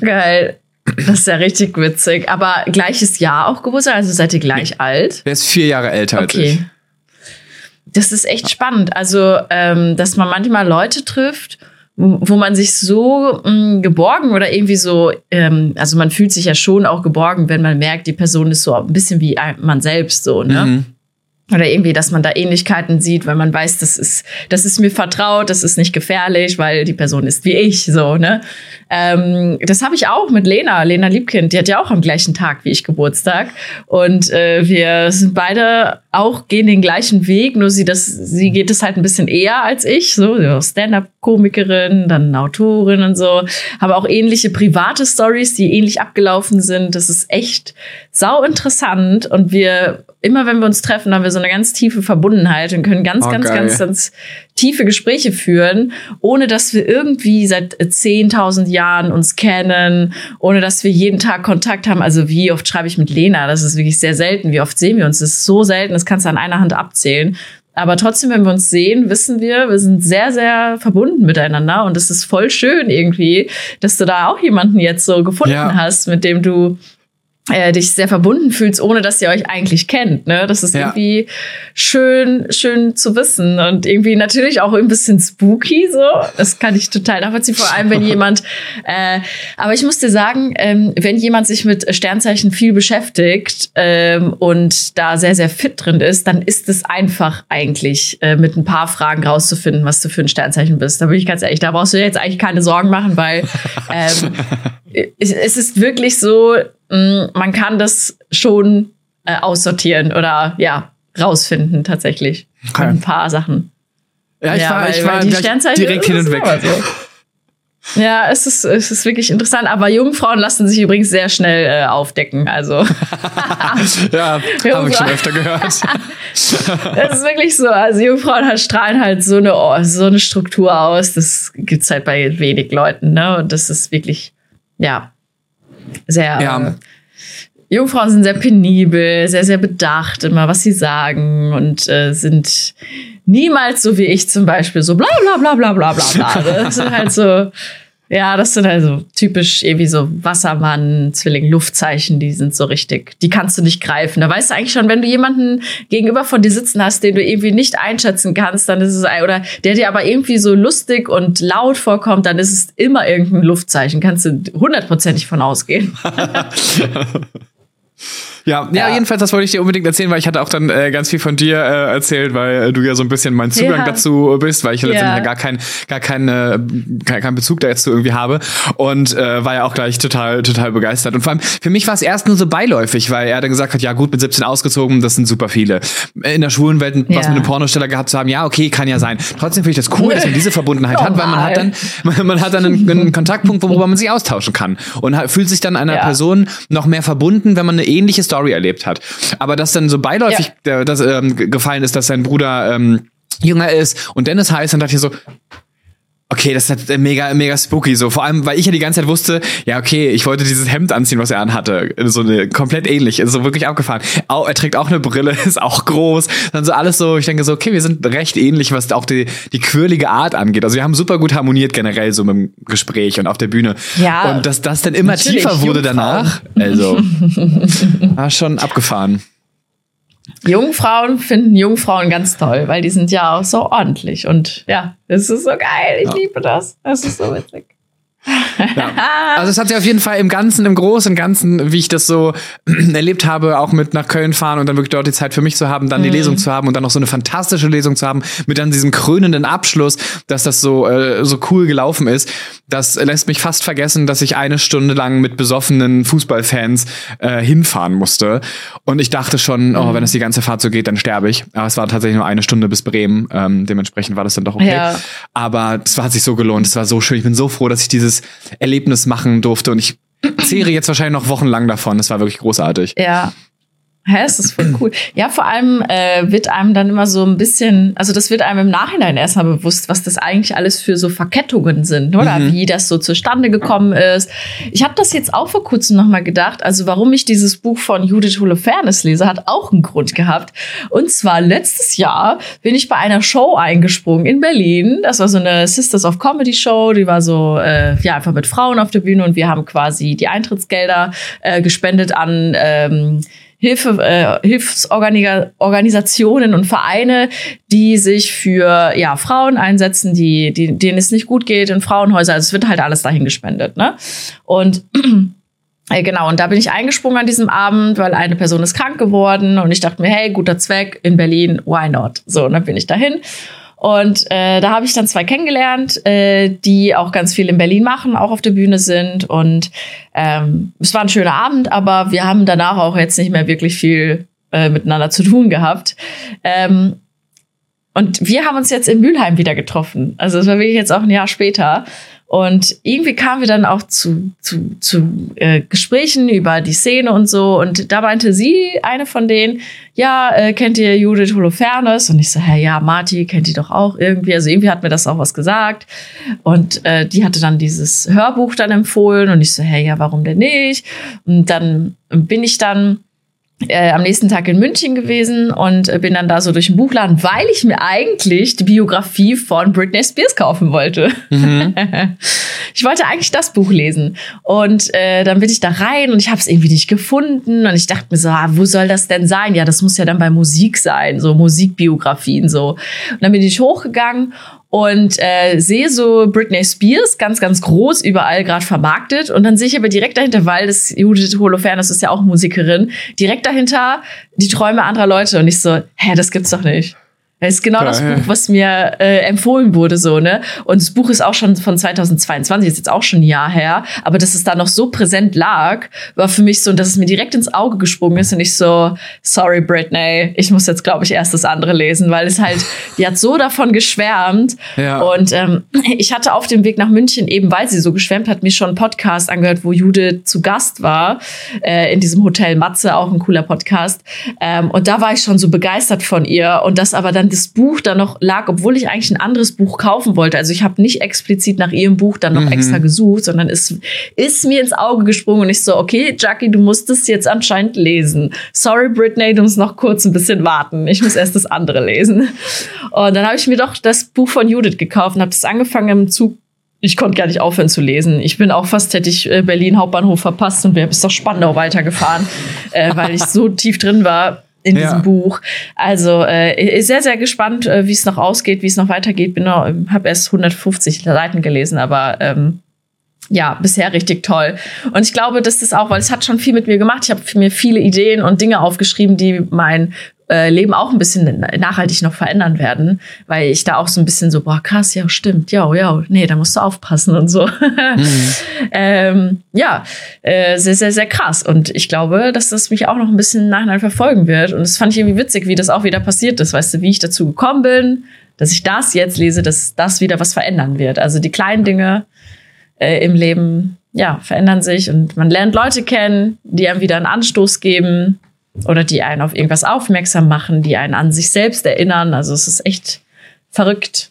Geil. Das ist ja richtig witzig. Aber gleiches Jahr auch Geburtstag, also seid ihr gleich nee. alt? Der ist vier Jahre älter okay. als ich. Das ist echt spannend. Also, ähm, dass man manchmal Leute trifft, wo man sich so mh, mm, geborgen oder irgendwie so, ähm, also man fühlt sich ja schon auch geborgen, wenn man merkt, die Person ist so ein bisschen wie man selbst so, ne? Mhm oder irgendwie, dass man da Ähnlichkeiten sieht, weil man weiß, das ist, das ist mir vertraut, das ist nicht gefährlich, weil die Person ist wie ich, so, ne? Ähm, das habe ich auch mit Lena, Lena Liebkind, die hat ja auch am gleichen Tag wie ich Geburtstag. Und äh, wir sind beide auch, gehen den gleichen Weg, nur sie, das, sie geht es halt ein bisschen eher als ich, so, Stand-up-Komikerin, dann Autorin und so, haben auch ähnliche private Stories, die ähnlich abgelaufen sind. Das ist echt sau interessant und wir immer wenn wir uns treffen, haben wir so eine ganz tiefe Verbundenheit und können ganz, oh, ganz, geil. ganz, ganz tiefe Gespräche führen, ohne dass wir irgendwie seit 10.000 Jahren uns kennen, ohne dass wir jeden Tag Kontakt haben. Also wie oft schreibe ich mit Lena? Das ist wirklich sehr selten. Wie oft sehen wir uns? Das ist so selten, das kannst du an einer Hand abzählen. Aber trotzdem, wenn wir uns sehen, wissen wir, wir sind sehr, sehr verbunden miteinander. Und es ist voll schön irgendwie, dass du da auch jemanden jetzt so gefunden ja. hast, mit dem du äh, dich sehr verbunden fühlst, ohne dass ihr euch eigentlich kennt. Ne? Das ist ja. irgendwie schön, schön zu wissen und irgendwie natürlich auch ein bisschen spooky. So, das kann ich total nachvollziehen. Vor allem, wenn [laughs] jemand. Äh, aber ich muss dir sagen, ähm, wenn jemand sich mit Sternzeichen viel beschäftigt ähm, und da sehr, sehr fit drin ist, dann ist es einfach eigentlich äh, mit ein paar Fragen rauszufinden, was du für ein Sternzeichen bist. Da bin ich ganz ehrlich. Da brauchst du dir jetzt eigentlich keine Sorgen machen, weil [laughs] ähm, es ist wirklich so Mm, man kann das schon äh, aussortieren oder ja, rausfinden tatsächlich. Okay. Ein paar Sachen. Ja, ich ja, war, weil, ich war die direkt hin und weg. So. [laughs] Ja, es ist, es ist wirklich interessant, aber Jungfrauen lassen sich übrigens sehr schnell äh, aufdecken. Also. [laughs] ja, habe ich schon öfter gehört. [laughs] Es ist wirklich so. Also Jungfrauen halt strahlen halt so eine, oh, so eine Struktur aus. Das gibt es halt bei wenig Leuten, ne? Und das ist wirklich, ja, sehr. Ja. Äh, Jungfrauen sind sehr penibel, sehr, sehr bedacht immer, was sie sagen und äh, sind niemals so wie ich zum Beispiel so bla bla bla bla bla bla bla. [laughs] Das sind halt so ja, das sind also typisch irgendwie so Wassermann, Zwilling, Luftzeichen, die sind so richtig, die kannst du nicht greifen. Da weißt du eigentlich schon, wenn du jemanden gegenüber von dir sitzen hast, den du irgendwie nicht einschätzen kannst, dann ist es, oder der dir aber irgendwie so lustig und laut vorkommt, dann ist es immer irgendein Luftzeichen. Kannst du hundertprozentig von ausgehen. [laughs] [laughs] Ja, ja, ja, jedenfalls, das wollte ich dir unbedingt erzählen, weil ich hatte auch dann äh, ganz viel von dir äh, erzählt, weil äh, du ja so ein bisschen mein Zugang ja. dazu bist, weil ich ja letztendlich gar keinen gar kein, äh, kein, kein Bezug da jetzt irgendwie habe und äh, war ja auch gleich total total begeistert und vor allem für mich war es erst nur so beiläufig, weil er dann gesagt hat, ja gut, mit 17 ausgezogen, das sind super viele. In der schwulen Welt ja. was mit einem Pornosteller gehabt zu haben, ja, okay, kann ja sein. Trotzdem finde ich das cool, dass man diese Verbundenheit [laughs] hat, weil man hat dann man, man hat dann einen, einen Kontaktpunkt, worüber man sich austauschen kann und fühlt sich dann einer Person noch mehr verbunden, wenn man eine ähnliche Story erlebt hat. Aber dass dann so beiläufig ja. das, ähm, gefallen ist, dass sein Bruder ähm, jünger ist und Dennis heißt, dann dachte ich so, Okay, das ist halt mega, mega spooky so. Vor allem, weil ich ja die ganze Zeit wusste, ja, okay, ich wollte dieses Hemd anziehen, was er anhatte. So eine, komplett ähnlich. Ist so wirklich abgefahren. Auch, er trägt auch eine Brille, [laughs] ist auch groß. Dann so alles so, ich denke so, okay, wir sind recht ähnlich, was auch die, die quirlige Art angeht. Also wir haben super gut harmoniert generell so mit dem Gespräch und auf der Bühne. Ja. Und dass das dann immer tiefer wurde danach. Also, [laughs] war schon abgefahren. Jungfrauen finden Jungfrauen ganz toll, weil die sind ja auch so ordentlich. Und ja, es ist so geil. Ich ja. liebe das. Es ist so witzig. Ja. [laughs] Also es hat sich auf jeden Fall im Ganzen, im Großen und Ganzen, wie ich das so [clears throat] erlebt habe, auch mit nach Köln fahren und dann wirklich dort die Zeit für mich zu haben, dann die mhm. Lesung zu haben und dann noch so eine fantastische Lesung zu haben, mit dann diesem krönenden Abschluss, dass das so, äh, so cool gelaufen ist. Das lässt mich fast vergessen, dass ich eine Stunde lang mit besoffenen Fußballfans äh, hinfahren musste. Und ich dachte schon, oh, mhm. wenn es die ganze Fahrt so geht, dann sterbe ich. Aber es war tatsächlich nur eine Stunde bis Bremen. Ähm, dementsprechend war das dann doch okay. Ja. Aber es hat sich so gelohnt. Es war so schön. Ich bin so froh, dass ich dieses Erlebnis machen durfte. Und ich zehre jetzt wahrscheinlich noch wochenlang davon. Das war wirklich großartig. Ja, Hä, ist voll cool. Ja, vor allem äh, wird einem dann immer so ein bisschen, also das wird einem im Nachhinein erstmal bewusst, was das eigentlich alles für so Verkettungen sind, oder mhm. wie das so zustande gekommen ist. Ich habe das jetzt auch vor kurzem nochmal gedacht. Also warum ich dieses Buch von Judith Holofernes lese, hat auch einen Grund gehabt. Und zwar letztes Jahr bin ich bei einer Show eingesprungen in Berlin. Das war so eine Sisters of Comedy Show. Die war so äh, ja einfach mit Frauen auf der Bühne und wir haben quasi die Eintrittsgelder äh, gespendet an ähm, Hilfe, äh, Hilfsorganisationen und Vereine, die sich für ja, Frauen einsetzen, die, die, denen es nicht gut geht in Frauenhäusern. Also es wird halt alles dahin gespendet. Ne? Und [clears throat] äh, Genau, und da bin ich eingesprungen an diesem Abend, weil eine Person ist krank geworden und ich dachte mir, hey, guter Zweck in Berlin, why not? So, und dann bin ich dahin und äh, da habe ich dann zwei kennengelernt, äh, die auch ganz viel in Berlin machen, auch auf der Bühne sind. Und ähm, es war ein schöner Abend, aber wir haben danach auch jetzt nicht mehr wirklich viel äh, miteinander zu tun gehabt. Ähm, und wir haben uns jetzt in Mülheim wieder getroffen. Also es war wirklich jetzt auch ein Jahr später. Und irgendwie kamen wir dann auch zu, zu, zu äh, Gesprächen über die Szene und so. Und da meinte sie, eine von denen, ja, äh, kennt ihr Judith Holofernes? Und ich so, hä, ja, Marty kennt die doch auch irgendwie. Also irgendwie hat mir das auch was gesagt. Und äh, die hatte dann dieses Hörbuch dann empfohlen. Und ich so, hä, ja, warum denn nicht? Und dann bin ich dann äh, am nächsten Tag in München gewesen und äh, bin dann da so durch den Buchladen, weil ich mir eigentlich die Biografie von Britney Spears kaufen wollte. Mhm. [laughs] ich wollte eigentlich das Buch lesen und äh, dann bin ich da rein und ich habe es irgendwie nicht gefunden und ich dachte mir so, ah, wo soll das denn sein? Ja, das muss ja dann bei Musik sein, so Musikbiografien so. Und dann bin ich hochgegangen und äh, sehe so Britney Spears ganz, ganz groß überall gerade vermarktet. Und dann sehe ich aber direkt dahinter, weil das Judith Holofernes ist ja auch Musikerin, direkt dahinter die Träume anderer Leute. Und ich so, hä, das gibt's doch nicht. Das ist genau Klar, das Buch, was mir äh, empfohlen wurde, so, ne? Und das Buch ist auch schon von 2022, ist jetzt auch schon ein Jahr her, aber dass es da noch so präsent lag, war für mich so, dass es mir direkt ins Auge gesprungen ist und ich so, sorry, Britney, ich muss jetzt, glaube ich, erst das andere lesen, weil es halt, die hat so davon geschwärmt. Ja. Und ähm, ich hatte auf dem Weg nach München, eben weil sie so geschwärmt hat, mir schon einen Podcast angehört, wo Jude zu Gast war, äh, in diesem Hotel Matze, auch ein cooler Podcast. Ähm, und da war ich schon so begeistert von ihr und das aber dann das Buch da noch lag, obwohl ich eigentlich ein anderes Buch kaufen wollte. Also ich habe nicht explizit nach ihrem Buch dann noch mhm. extra gesucht, sondern es ist mir ins Auge gesprungen und ich so, okay, Jackie, du musst es jetzt anscheinend lesen. Sorry, Britney, du musst noch kurz ein bisschen warten. Ich muss erst das andere lesen. Und dann habe ich mir doch das Buch von Judith gekauft und habe es angefangen im Zug ich konnte gar nicht aufhören zu lesen. Ich bin auch fast, hätte ich äh, Berlin Hauptbahnhof verpasst und wäre bis nach Spandau weitergefahren, äh, weil ich so tief drin war in ja. diesem Buch. Also äh, sehr, sehr gespannt, äh, wie es noch ausgeht, wie es noch weitergeht. Bin noch, habe erst 150 Seiten gelesen, aber ähm, ja, bisher richtig toll. Und ich glaube, das ist auch, weil es hat schon viel mit mir gemacht. Ich habe mir viele Ideen und Dinge aufgeschrieben, die mein äh, Leben auch ein bisschen nachhaltig noch verändern werden, weil ich da auch so ein bisschen so, boah, krass, ja, stimmt, ja, ja, nee, da musst du aufpassen und so. [laughs] Mhm. ähm, ja, äh, sehr, sehr, sehr krass. Und ich glaube, dass das mich auch noch ein bisschen nachher verfolgen wird. Und das fand ich irgendwie witzig, wie das auch wieder passiert ist, weißt du, wie ich dazu gekommen bin, dass ich das jetzt lese, dass das wieder was verändern wird. Also die kleinen Dinge äh, im Leben, ja, verändern sich und man lernt Leute kennen, die einem wieder einen Anstoß geben, oder die einen auf irgendwas aufmerksam machen, die einen an sich selbst erinnern. Also es ist echt verrückt.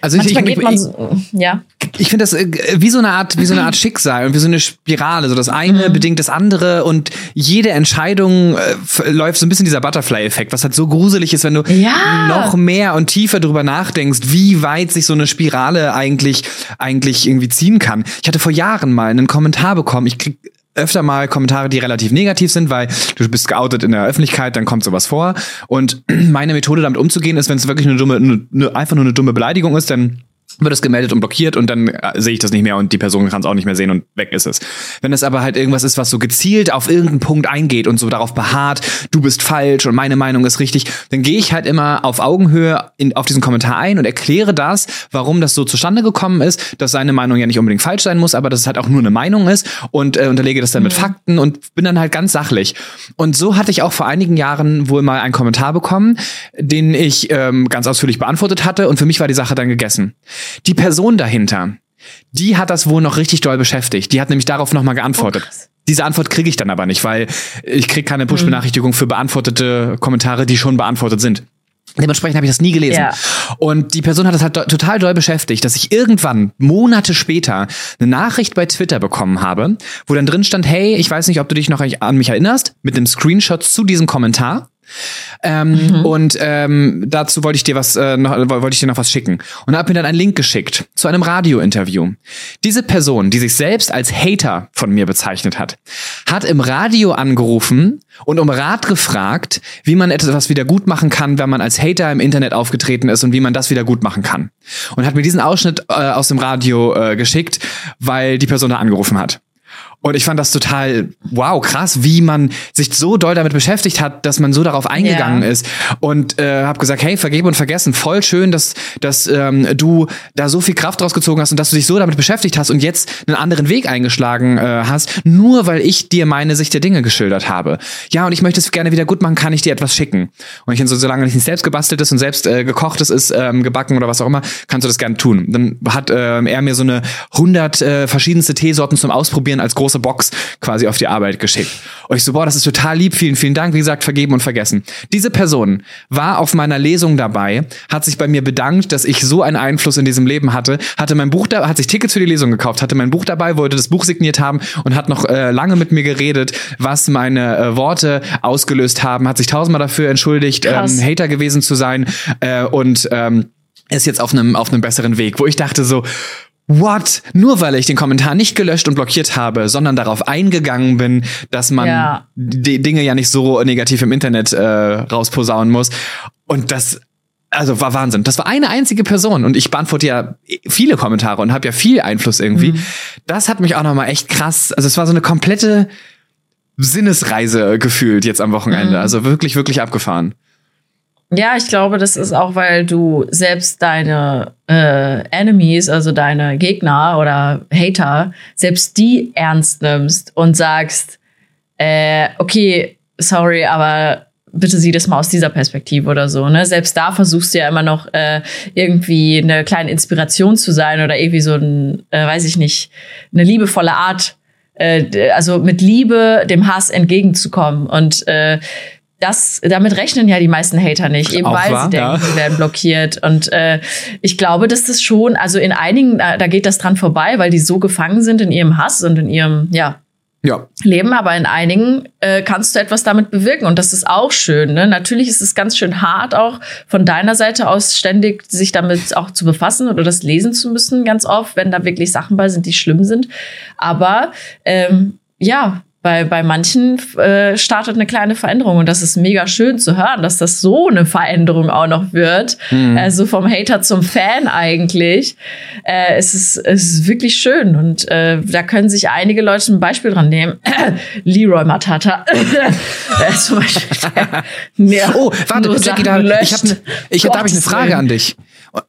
Also ich, ich, geht man so, ja. Ich finde das äh, wie so eine Art, wie so eine Art Schicksal und wie so eine Spirale. So das eine mhm. bedingt das andere und jede Entscheidung äh, läuft so ein bisschen dieser Butterfly-Effekt, was halt so gruselig ist, wenn du ja. noch mehr und tiefer drüber nachdenkst, wie weit sich so eine Spirale eigentlich eigentlich irgendwie ziehen kann. Ich hatte vor Jahren mal einen Kommentar bekommen. Ich krieg öfter mal Kommentare, die relativ negativ sind, weil du bist geoutet in der Öffentlichkeit, dann kommt sowas vor. Und [clears throat] meine Methode damit umzugehen ist, wenn es wirklich eine dumme, eine, einfach nur eine dumme Beleidigung ist, dann wird es gemeldet und blockiert und dann äh, sehe ich das nicht mehr und die Person kann es auch nicht mehr sehen und weg ist es. Wenn es aber halt irgendwas ist, was so gezielt auf irgendeinen Punkt eingeht und so darauf beharrt, du bist falsch und meine Meinung ist richtig, dann gehe ich halt immer auf Augenhöhe in, auf diesen Kommentar ein und erkläre das, warum das so zustande gekommen ist, dass seine Meinung ja nicht unbedingt falsch sein muss, aber dass es halt auch nur eine Meinung ist und äh, unterlege das dann mit Fakten und bin dann halt ganz sachlich. Und so hatte ich auch vor einigen Jahren wohl mal einen Kommentar bekommen, den ich ähm, ganz ausführlich beantwortet hatte und für mich war die Sache dann gegessen. Die Person dahinter, die hat das wohl noch richtig doll beschäftigt. Die hat nämlich darauf nochmal geantwortet. Oh, Diese Antwort kriege ich dann aber nicht, weil ich kriege keine Push-Benachrichtigung für beantwortete Kommentare, die schon beantwortet sind. Dementsprechend habe ich das nie gelesen. Ja. Und die Person hat das halt total doll beschäftigt, dass ich irgendwann, Monate später, eine Nachricht bei Twitter bekommen habe, wo dann drin stand, hey, ich weiß nicht, ob du dich noch an mich erinnerst, mit einem Screenshot zu diesem Kommentar. Ähm, mhm. Und ähm, dazu wollte ich dir was, äh, noch, wollte ich dir noch was schicken. Und habe mir dann einen Link geschickt zu einem Radiointerview. Diese Person, die sich selbst als Hater von mir bezeichnet hat, hat im Radio angerufen und um Rat gefragt, wie man etwas wieder gut machen kann, wenn man als Hater im Internet aufgetreten ist und wie man das wieder gut machen kann. Und hat mir diesen Ausschnitt äh, aus dem Radio äh, geschickt, weil die Person da angerufen hat. Und ich fand das total, wow, krass, wie man sich so doll damit beschäftigt hat, dass man so darauf eingegangen Ja. ist. Und äh, habe gesagt, hey, vergeben und vergessen, voll schön, dass, dass ähm, du da so viel Kraft rausgezogen hast und dass du dich so damit beschäftigt hast und jetzt einen anderen Weg eingeschlagen äh, hast, nur weil ich dir meine Sicht der Dinge geschildert habe. Ja, und ich möchte es gerne wieder gut machen, kann ich dir etwas schicken. Und ich so, solange nicht selbst gebasteltes und selbst äh, gekochtes ist, ähm, gebacken oder was auch immer, kannst du das gerne tun. Dann hat ähm, er mir so eine 100 äh, verschiedenste Teesorten zum Ausprobieren als große Box quasi auf die Arbeit geschickt. Und ich so, boah, das ist total lieb, vielen, vielen Dank. Wie gesagt, vergeben und vergessen. Diese Person war auf meiner Lesung dabei, hat sich bei mir bedankt, dass ich so einen Einfluss in diesem Leben hatte, hatte mein Buch da, hat sich Tickets für die Lesung gekauft, hatte mein Buch dabei, wollte das Buch signiert haben und hat noch äh, lange mit mir geredet, was meine äh, Worte ausgelöst haben, hat sich tausendmal dafür entschuldigt, ähm. Hater gewesen zu sein äh, und ähm, ist jetzt auf einem auf einem besseren Weg, wo ich dachte so What? Nur weil ich den Kommentar nicht gelöscht und blockiert habe, sondern darauf eingegangen bin, dass man Ja. die Dinge ja nicht so negativ im Internet äh, rausposaunen muss. Und das, also war Wahnsinn. Das war eine einzige Person und ich beantworte ja viele Kommentare und habe ja viel Einfluss irgendwie. Das hat mich auch noch mal echt krass. Also es war so eine komplette Sinnesreise gefühlt jetzt am Wochenende. Also wirklich, wirklich abgefahren. Ja, ich glaube, das ist auch, weil du selbst deine äh, Enemies, also deine Gegner oder Hater, selbst die ernst nimmst und sagst, äh, okay, sorry, aber bitte sieh das mal aus dieser Perspektive oder so. Ne? Selbst da versuchst du ja immer noch äh, irgendwie eine kleine Inspiration zu sein oder irgendwie so ein, äh, weiß ich nicht, eine liebevolle Art, äh, also mit Liebe dem Hass entgegenzukommen und äh, das, damit rechnen ja die meisten Hater nicht, eben Auch weil wahr, sie denken, ja. sie werden blockiert. Und äh, ich glaube, dass das schon, also in einigen, da, da geht das dran vorbei, weil die so gefangen sind in ihrem Hass und in ihrem, ja, Ja. Leben, aber in einigen äh, kannst du etwas damit bewirken und das ist auch schön. Ne? Natürlich ist es ganz schön hart, auch von deiner Seite aus ständig sich damit auch zu befassen oder das lesen zu müssen, ganz oft, wenn da wirklich Sachen bei sind, die schlimm sind. Aber ähm, ja, bei, bei manchen äh, startet eine kleine Veränderung und das ist mega schön zu hören, dass das so eine Veränderung auch noch wird. Also vom Hater zum Fan eigentlich. Äh, es, ist, es ist wirklich schön und äh, da können sich einige Leute ein Beispiel dran nehmen. [clears throat] Leroy Matata. [laughs] zum Beispiel. Oh, warte, Jackie, da, ich habe ne, ich, da hab ich eine Frage an dich.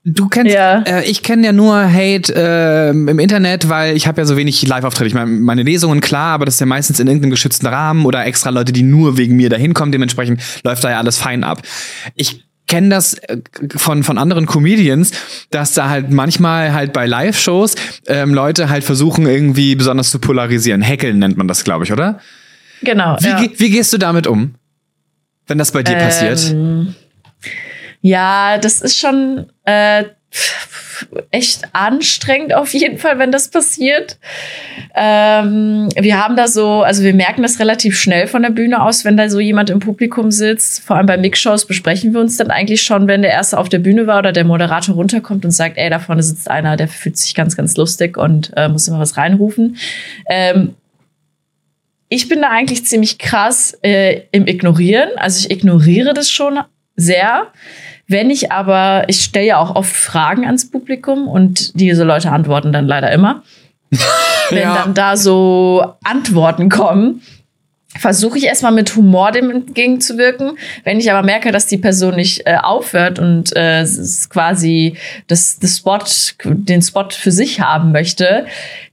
Du kennst, Ja. äh, ich kenne ja nur Hate äh, im Internet, weil ich habe ja so wenig Live-Auftritte. Ich meine, meine Lesungen klar, aber das ist ja meistens in irgendeinem geschützten Rahmen oder extra Leute, die nur wegen mir da hinkommen. Dementsprechend läuft da ja alles fein ab. Ich kenne das äh, von von anderen Comedians, dass da halt manchmal halt bei Live-Shows ähm, Leute halt versuchen irgendwie besonders zu polarisieren. Hackeln nennt man das, glaube ich, oder? Genau. Wie, ja. wie gehst du damit um, wenn das bei dir passiert? Ja, das ist schon äh, echt anstrengend auf jeden Fall, wenn das passiert. Ähm, wir haben da so, also wir merken das relativ schnell von der Bühne aus, wenn da so jemand im Publikum sitzt. Vor allem bei Mixshows besprechen wir uns dann eigentlich schon, wenn der Erste auf der Bühne war oder der Moderator runterkommt und sagt, ey, da vorne sitzt einer, der fühlt sich ganz, ganz lustig und äh, muss immer was reinrufen. Ähm, ich bin da eigentlich ziemlich krass äh, im Ignorieren. Also ich ignoriere das schon sehr. Wenn ich aber, ich stelle ja auch oft Fragen ans Publikum und diese Leute antworten dann leider immer. [laughs] Wenn Ja. dann da so Antworten kommen, versuche ich erstmal mit Humor dem entgegenzuwirken. Wenn ich aber merke, dass die Person nicht äh, aufhört und äh, quasi das, das Spot, den Spot für sich haben möchte,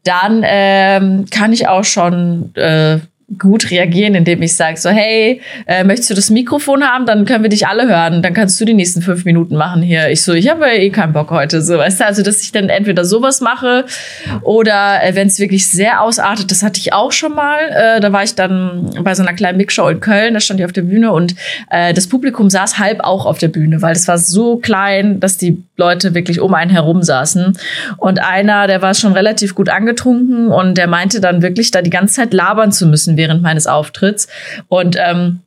dann ähm, kann ich auch schon äh, gut reagieren, indem ich sage so, hey, äh, möchtest du das Mikrofon haben? Dann können wir dich alle hören. Dann kannst du die nächsten fünf Minuten machen hier. Ich so, ich habe ja eh keinen Bock heute. So, weißt du, also dass ich dann entweder sowas mache oder äh, wenn es wirklich sehr ausartet, das hatte ich auch schon mal. Äh, da war ich dann bei so einer kleinen Mixshow in Köln, da stand ich auf der Bühne und äh, das Publikum saß halb auch auf der Bühne, weil das war so klein, dass die Leute wirklich um einen herum saßen. Und einer, der war schon relativ gut angetrunken und der meinte dann wirklich, da die ganze Zeit labern zu müssen während meines Auftritts. Und ähm,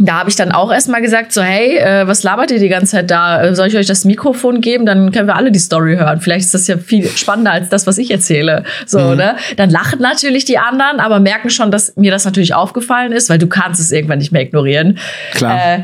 da habe ich dann auch erstmal gesagt, so, hey, äh, was labert ihr die ganze Zeit da? Äh, Soll ich euch das Mikrofon geben? Dann können wir alle die Story hören. Vielleicht ist das ja viel spannender als das, was ich erzähle. So, ne? Dann lachen natürlich die anderen, aber merken schon, dass mir das natürlich aufgefallen ist, weil du kannst es irgendwann nicht mehr ignorieren. Klar. Äh,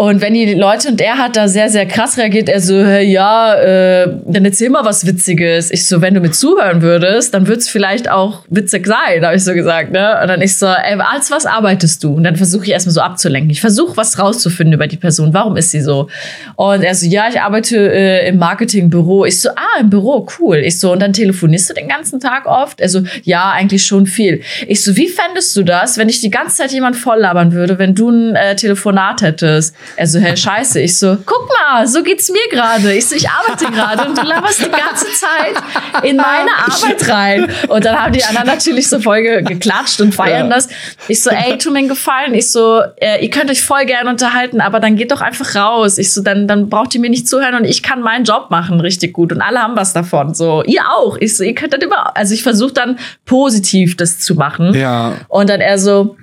Und wenn die Leute und er hat da sehr, sehr krass reagiert, er so, hey, ja, äh, dann erzähl mal was Witziges. Ich so, wenn du mir zuhören würdest, dann würde es vielleicht auch witzig sein, habe ich so gesagt. Ne? Und dann ich so, ey, als was arbeitest du? Und dann versuche ich erstmal so abzulenken. Ich versuche was rauszufinden über die Person. Warum ist sie so? Und er so, ja, ich arbeite äh, im Marketingbüro. Ich so, ah, im Büro, cool. Ich so, und dann telefonierst du den ganzen Tag oft? Also, ja, eigentlich schon viel. Ich so, wie fändest du das, wenn ich die ganze Zeit jemand voll labern würde, wenn du ein äh, Telefonat hättest? Er so, hey, scheiße. Ich so, guck mal, so geht's mir gerade. Ich so, ich arbeite gerade und du laberst die ganze Zeit in meine Arbeit rein. Und dann haben die anderen natürlich so voll ge geklatscht und feiern ja. das. Ich so, ey, tu mir einen Gefallen. Ich so, äh, ihr könnt euch voll gerne unterhalten, aber dann geht doch einfach raus. Ich so, dann, dann braucht ihr mir nicht zuhören und ich kann meinen Job machen richtig gut und alle haben was davon. So, ihr auch. Ich so, ihr könnt dann immer, also ich versuche dann positiv das zu machen. Ja. Und dann er so,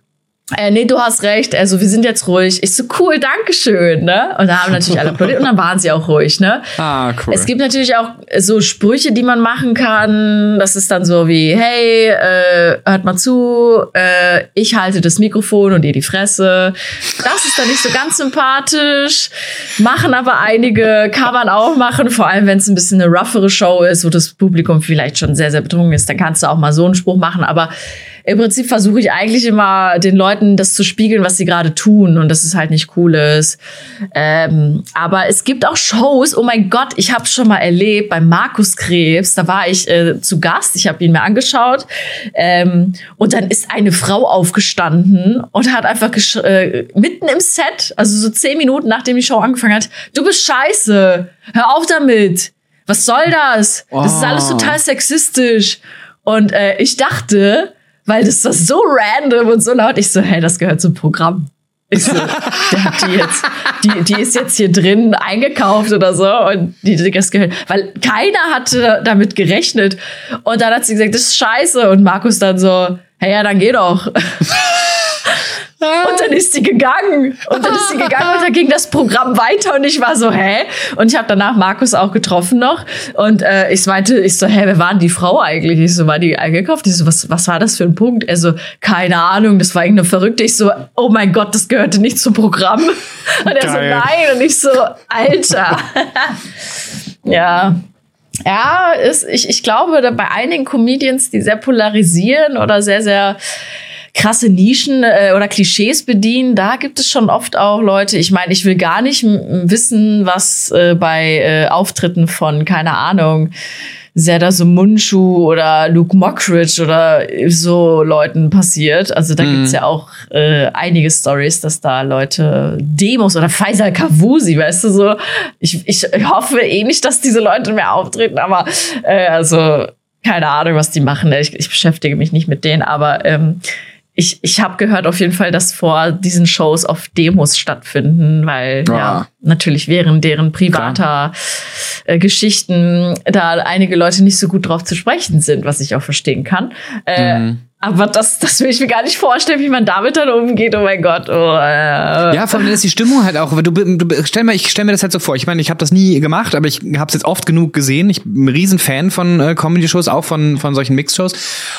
äh, nee, du hast recht, also wir sind jetzt ruhig. Ich so, cool, Dankeschön, ne? Und da haben natürlich alle applaudiert und dann waren sie auch ruhig, ne? Ah, cool. Es gibt natürlich auch so Sprüche, die man machen kann. Das ist dann so wie, hey, äh, hört mal zu, äh, ich halte das Mikrofon und ihr die Fresse. Das ist dann nicht so ganz sympathisch. Machen aber einige, kann man auch machen, vor allem wenn es ein bisschen eine roughere Show ist, wo das Publikum vielleicht schon sehr, sehr betrunken ist, dann kannst du auch mal so einen Spruch machen, aber im Prinzip versuche ich eigentlich immer den Leuten das zu spiegeln, was sie gerade tun und dass es halt nicht cool ist. Ähm, aber es gibt auch Shows, oh mein Gott, ich habe schon mal erlebt bei Markus Krebs, da war ich äh, zu Gast, ich habe ihn mir angeschaut ähm, und dann ist eine Frau aufgestanden und hat einfach äh, mitten im Set, also so zehn Minuten nachdem die Show angefangen hat, du bist scheiße, hör auf damit. Was soll das? Oh. Das ist alles oh. total sexistisch. Und äh, ich dachte, weil das war so random und so laut. Ich so, hey, das gehört zum Programm. Ich so, [laughs] der hat die jetzt, die, die ist jetzt hier drin eingekauft oder so und die, die das gehört, weil keiner hatte damit gerechnet. Und dann hat sie gesagt, das ist scheiße. Und Markus dann so, hey, ja, dann geh doch. Und dann ist sie gegangen. Und dann ist sie gegangen und dann ging das Programm weiter und ich war so, hä? Und ich habe danach Markus auch getroffen noch. Und äh, ich meinte, ich so, hä, wer war denn die Frau eigentlich? Ich so, war die eingekauft? Ich so, was, was war das für ein Punkt? Er so, keine Ahnung, das war irgendeine Verrückte. Ich so, oh mein Gott, das gehörte nicht zum Programm. [laughs] Und er Geil. so, nein. Und ich so, Alter. [laughs] ja. Ja, ist, ich, ich glaube, bei einigen Comedians, die sehr polarisieren oder sehr, sehr krasse Nischen äh, oder Klischees bedienen. Da gibt es schon oft auch Leute. Ich meine, ich will gar nicht wissen, was äh, bei äh, Auftritten von, keine Ahnung, Zedda Munchu oder Luke Mockridge oder so Leuten passiert. Also da mhm. gibt's ja auch äh, einige Stories, dass da Leute Demos oder Faisal Kavusi, weißt du so. Ich, ich hoffe eh nicht, dass diese Leute mehr auftreten, aber äh, also keine Ahnung, was die machen. Ich, ich beschäftige mich nicht mit denen, aber ähm, ich, ich habe gehört auf jeden Fall, dass vor diesen Shows oft Demos stattfinden, weil ja, ja natürlich während deren privater äh, Geschichten da einige Leute nicht so gut drauf zu sprechen sind, was ich auch verstehen kann. Äh, mhm. Aber das, das will ich mir gar nicht vorstellen, wie man damit dann umgeht. Oh mein Gott. Oh, äh. Ja, vor allem ist die Stimmung halt auch. Du, du, stell mal, ich stell mir das halt so vor. Ich meine, ich habe das nie gemacht, aber ich habe es jetzt oft genug gesehen. Ich bin ein Riesenfan von äh, Comedy-Shows, auch von, von solchen Mix-Shows.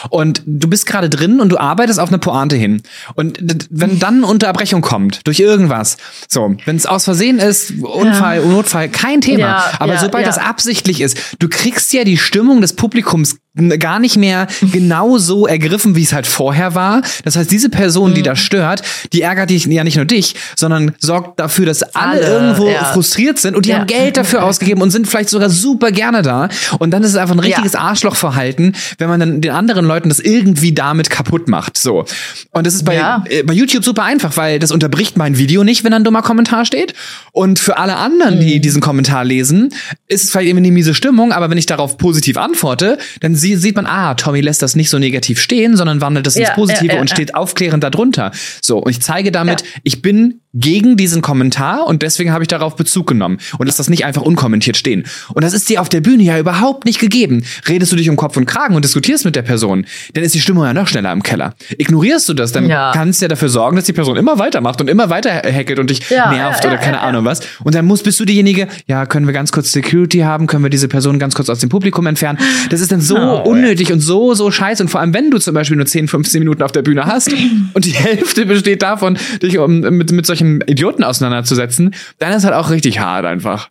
Und du bist gerade drin und du arbeitest auf eine Pointe hin. Und wenn dann Unterbrechung kommt durch irgendwas, so, wenn es aus Versehen ist, Unfall, ja. Notfall, kein Thema. Ja, aber ja, sobald das absichtlich ist, du kriegst ja die Stimmung des Publikums gar nicht mehr [laughs] genau so ergriffen, wie es halt vorher war. Das heißt, diese Person, die mhm. da stört, die ärgert dich ja nicht nur dich, sondern sorgt dafür, dass alle, alle irgendwo ja. frustriert sind und die ja. haben Geld dafür [laughs] ausgegeben und sind vielleicht sogar super gerne da. Und dann ist es einfach ein richtiges ja. Arschlochverhalten, wenn man dann den anderen Leuten das irgendwie damit kaputt macht. So. Und das ist bei, äh, bei YouTube super einfach, weil das unterbricht mein Video nicht, wenn ein dummer Kommentar steht. Und für alle anderen, die mhm. diesen Kommentar lesen, ist es vielleicht irgendwie eine miese Stimmung, aber wenn ich darauf positiv antworte, dann sie, sieht man, ah, Tommy lässt das nicht so negativ stehen, sondern wandelt das ins Positive ja, ja, und steht aufklärend darunter. So, und ich zeige damit, ich bin gegen diesen Kommentar und deswegen habe ich darauf Bezug genommen und lass das nicht einfach unkommentiert stehen. Und das ist dir auf der Bühne ja überhaupt nicht gegeben. Redest du dich um Kopf und Kragen und diskutierst mit der Person, dann ist die Stimmung ja noch schneller im Keller. Ignorierst du das, dann ja. kannst du ja dafür sorgen, dass die Person immer weitermacht und immer weiter hackelt und dich ja, nervt ja, oder keine [laughs] Ahnung was. Und dann musst, bist du diejenige, ja, können wir ganz kurz Security haben, können wir diese Person ganz kurz aus dem Publikum entfernen. Das ist dann so oh, unnötig und so, so scheiße. Und vor allem, wenn du zum Beispiel nur 10, 15 Minuten auf der Bühne hast [clears throat] und die Hälfte besteht davon, dich um, mit, mit solchen Idioten auseinanderzusetzen, dann ist halt auch richtig hart einfach.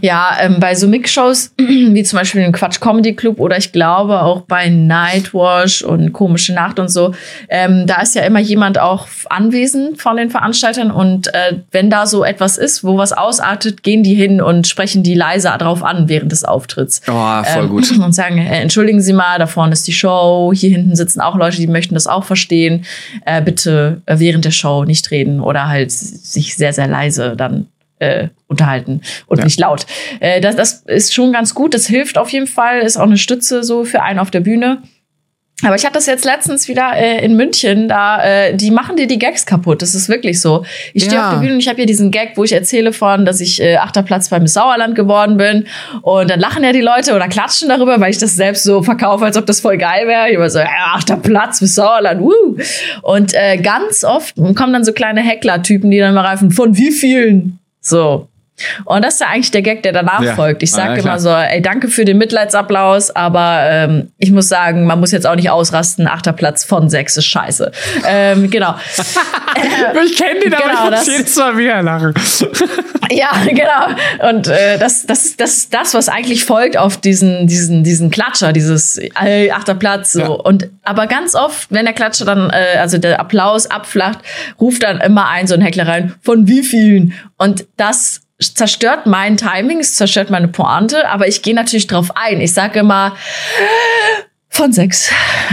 Ja, ähm, bei so Mix-Shows, [clears throat] wie zum Beispiel den Quatsch Comedy Club oder ich glaube auch bei Nightwash und Komische Nacht und so, ähm, da ist ja immer jemand auch anwesend von den Veranstaltern und äh, wenn da so etwas ist, wo was ausartet, gehen die hin und sprechen die leise drauf an während des Auftritts. Oh, voll Ähm, gut. [clears throat] Und sagen, äh, entschuldigen Sie mal, da vorne ist die Show, hier hinten sitzen auch Leute, die möchten das auch verstehen. Äh, bitte äh, während der Show nicht reden oder halt sich sehr, sehr leise dann äh, unterhalten und Ja. nicht laut. Äh, das, das ist schon ganz gut, das hilft auf jeden Fall, ist auch eine Stütze so für einen auf der Bühne. Aber ich hatte das jetzt letztens wieder äh, in München, da äh, die machen dir die Gags kaputt. Das ist wirklich so. Ich stehe Ja. auf der Bühne und ich habe hier diesen Gag, wo ich erzähle von, dass ich äh, achter Platz bei Miss Sauerland geworden bin. Und dann lachen ja die Leute oder klatschen darüber, weil ich das selbst so verkaufe, als ob das voll geil wäre. Ich immer so, ja, achter Platz, Miss Sauerland, wuh. Und äh, ganz oft kommen dann so kleine Heckler-Typen, die dann mal reifen, von wie vielen? So. Und das ist ja eigentlich der Gag, der danach Ja. folgt. Ich sage ja, immer so, ey, danke für den Mitleidsapplaus, aber ähm, ich muss sagen, man muss jetzt auch nicht ausrasten. Achter Platz von sechs ist scheiße. ähm, genau. [laughs] Ich kenne den, aber Genau, ich muss jedes Mal wieder lachen. [laughs] ja, genau. Und äh, das, das, ist- das ist das, was eigentlich folgt auf diesen, diesen, diesen Klatscher, dieses ey, achter Platz. So. Ja. Und aber ganz oft, wenn der Klatscher dann, äh, also der Applaus abflacht, ruft dann immer ein so ein Heckler rein, von wie vielen? Und das zerstört mein Timing, es zerstört meine Pointe, aber ich gehe natürlich drauf ein. Ich sage immer von sechs.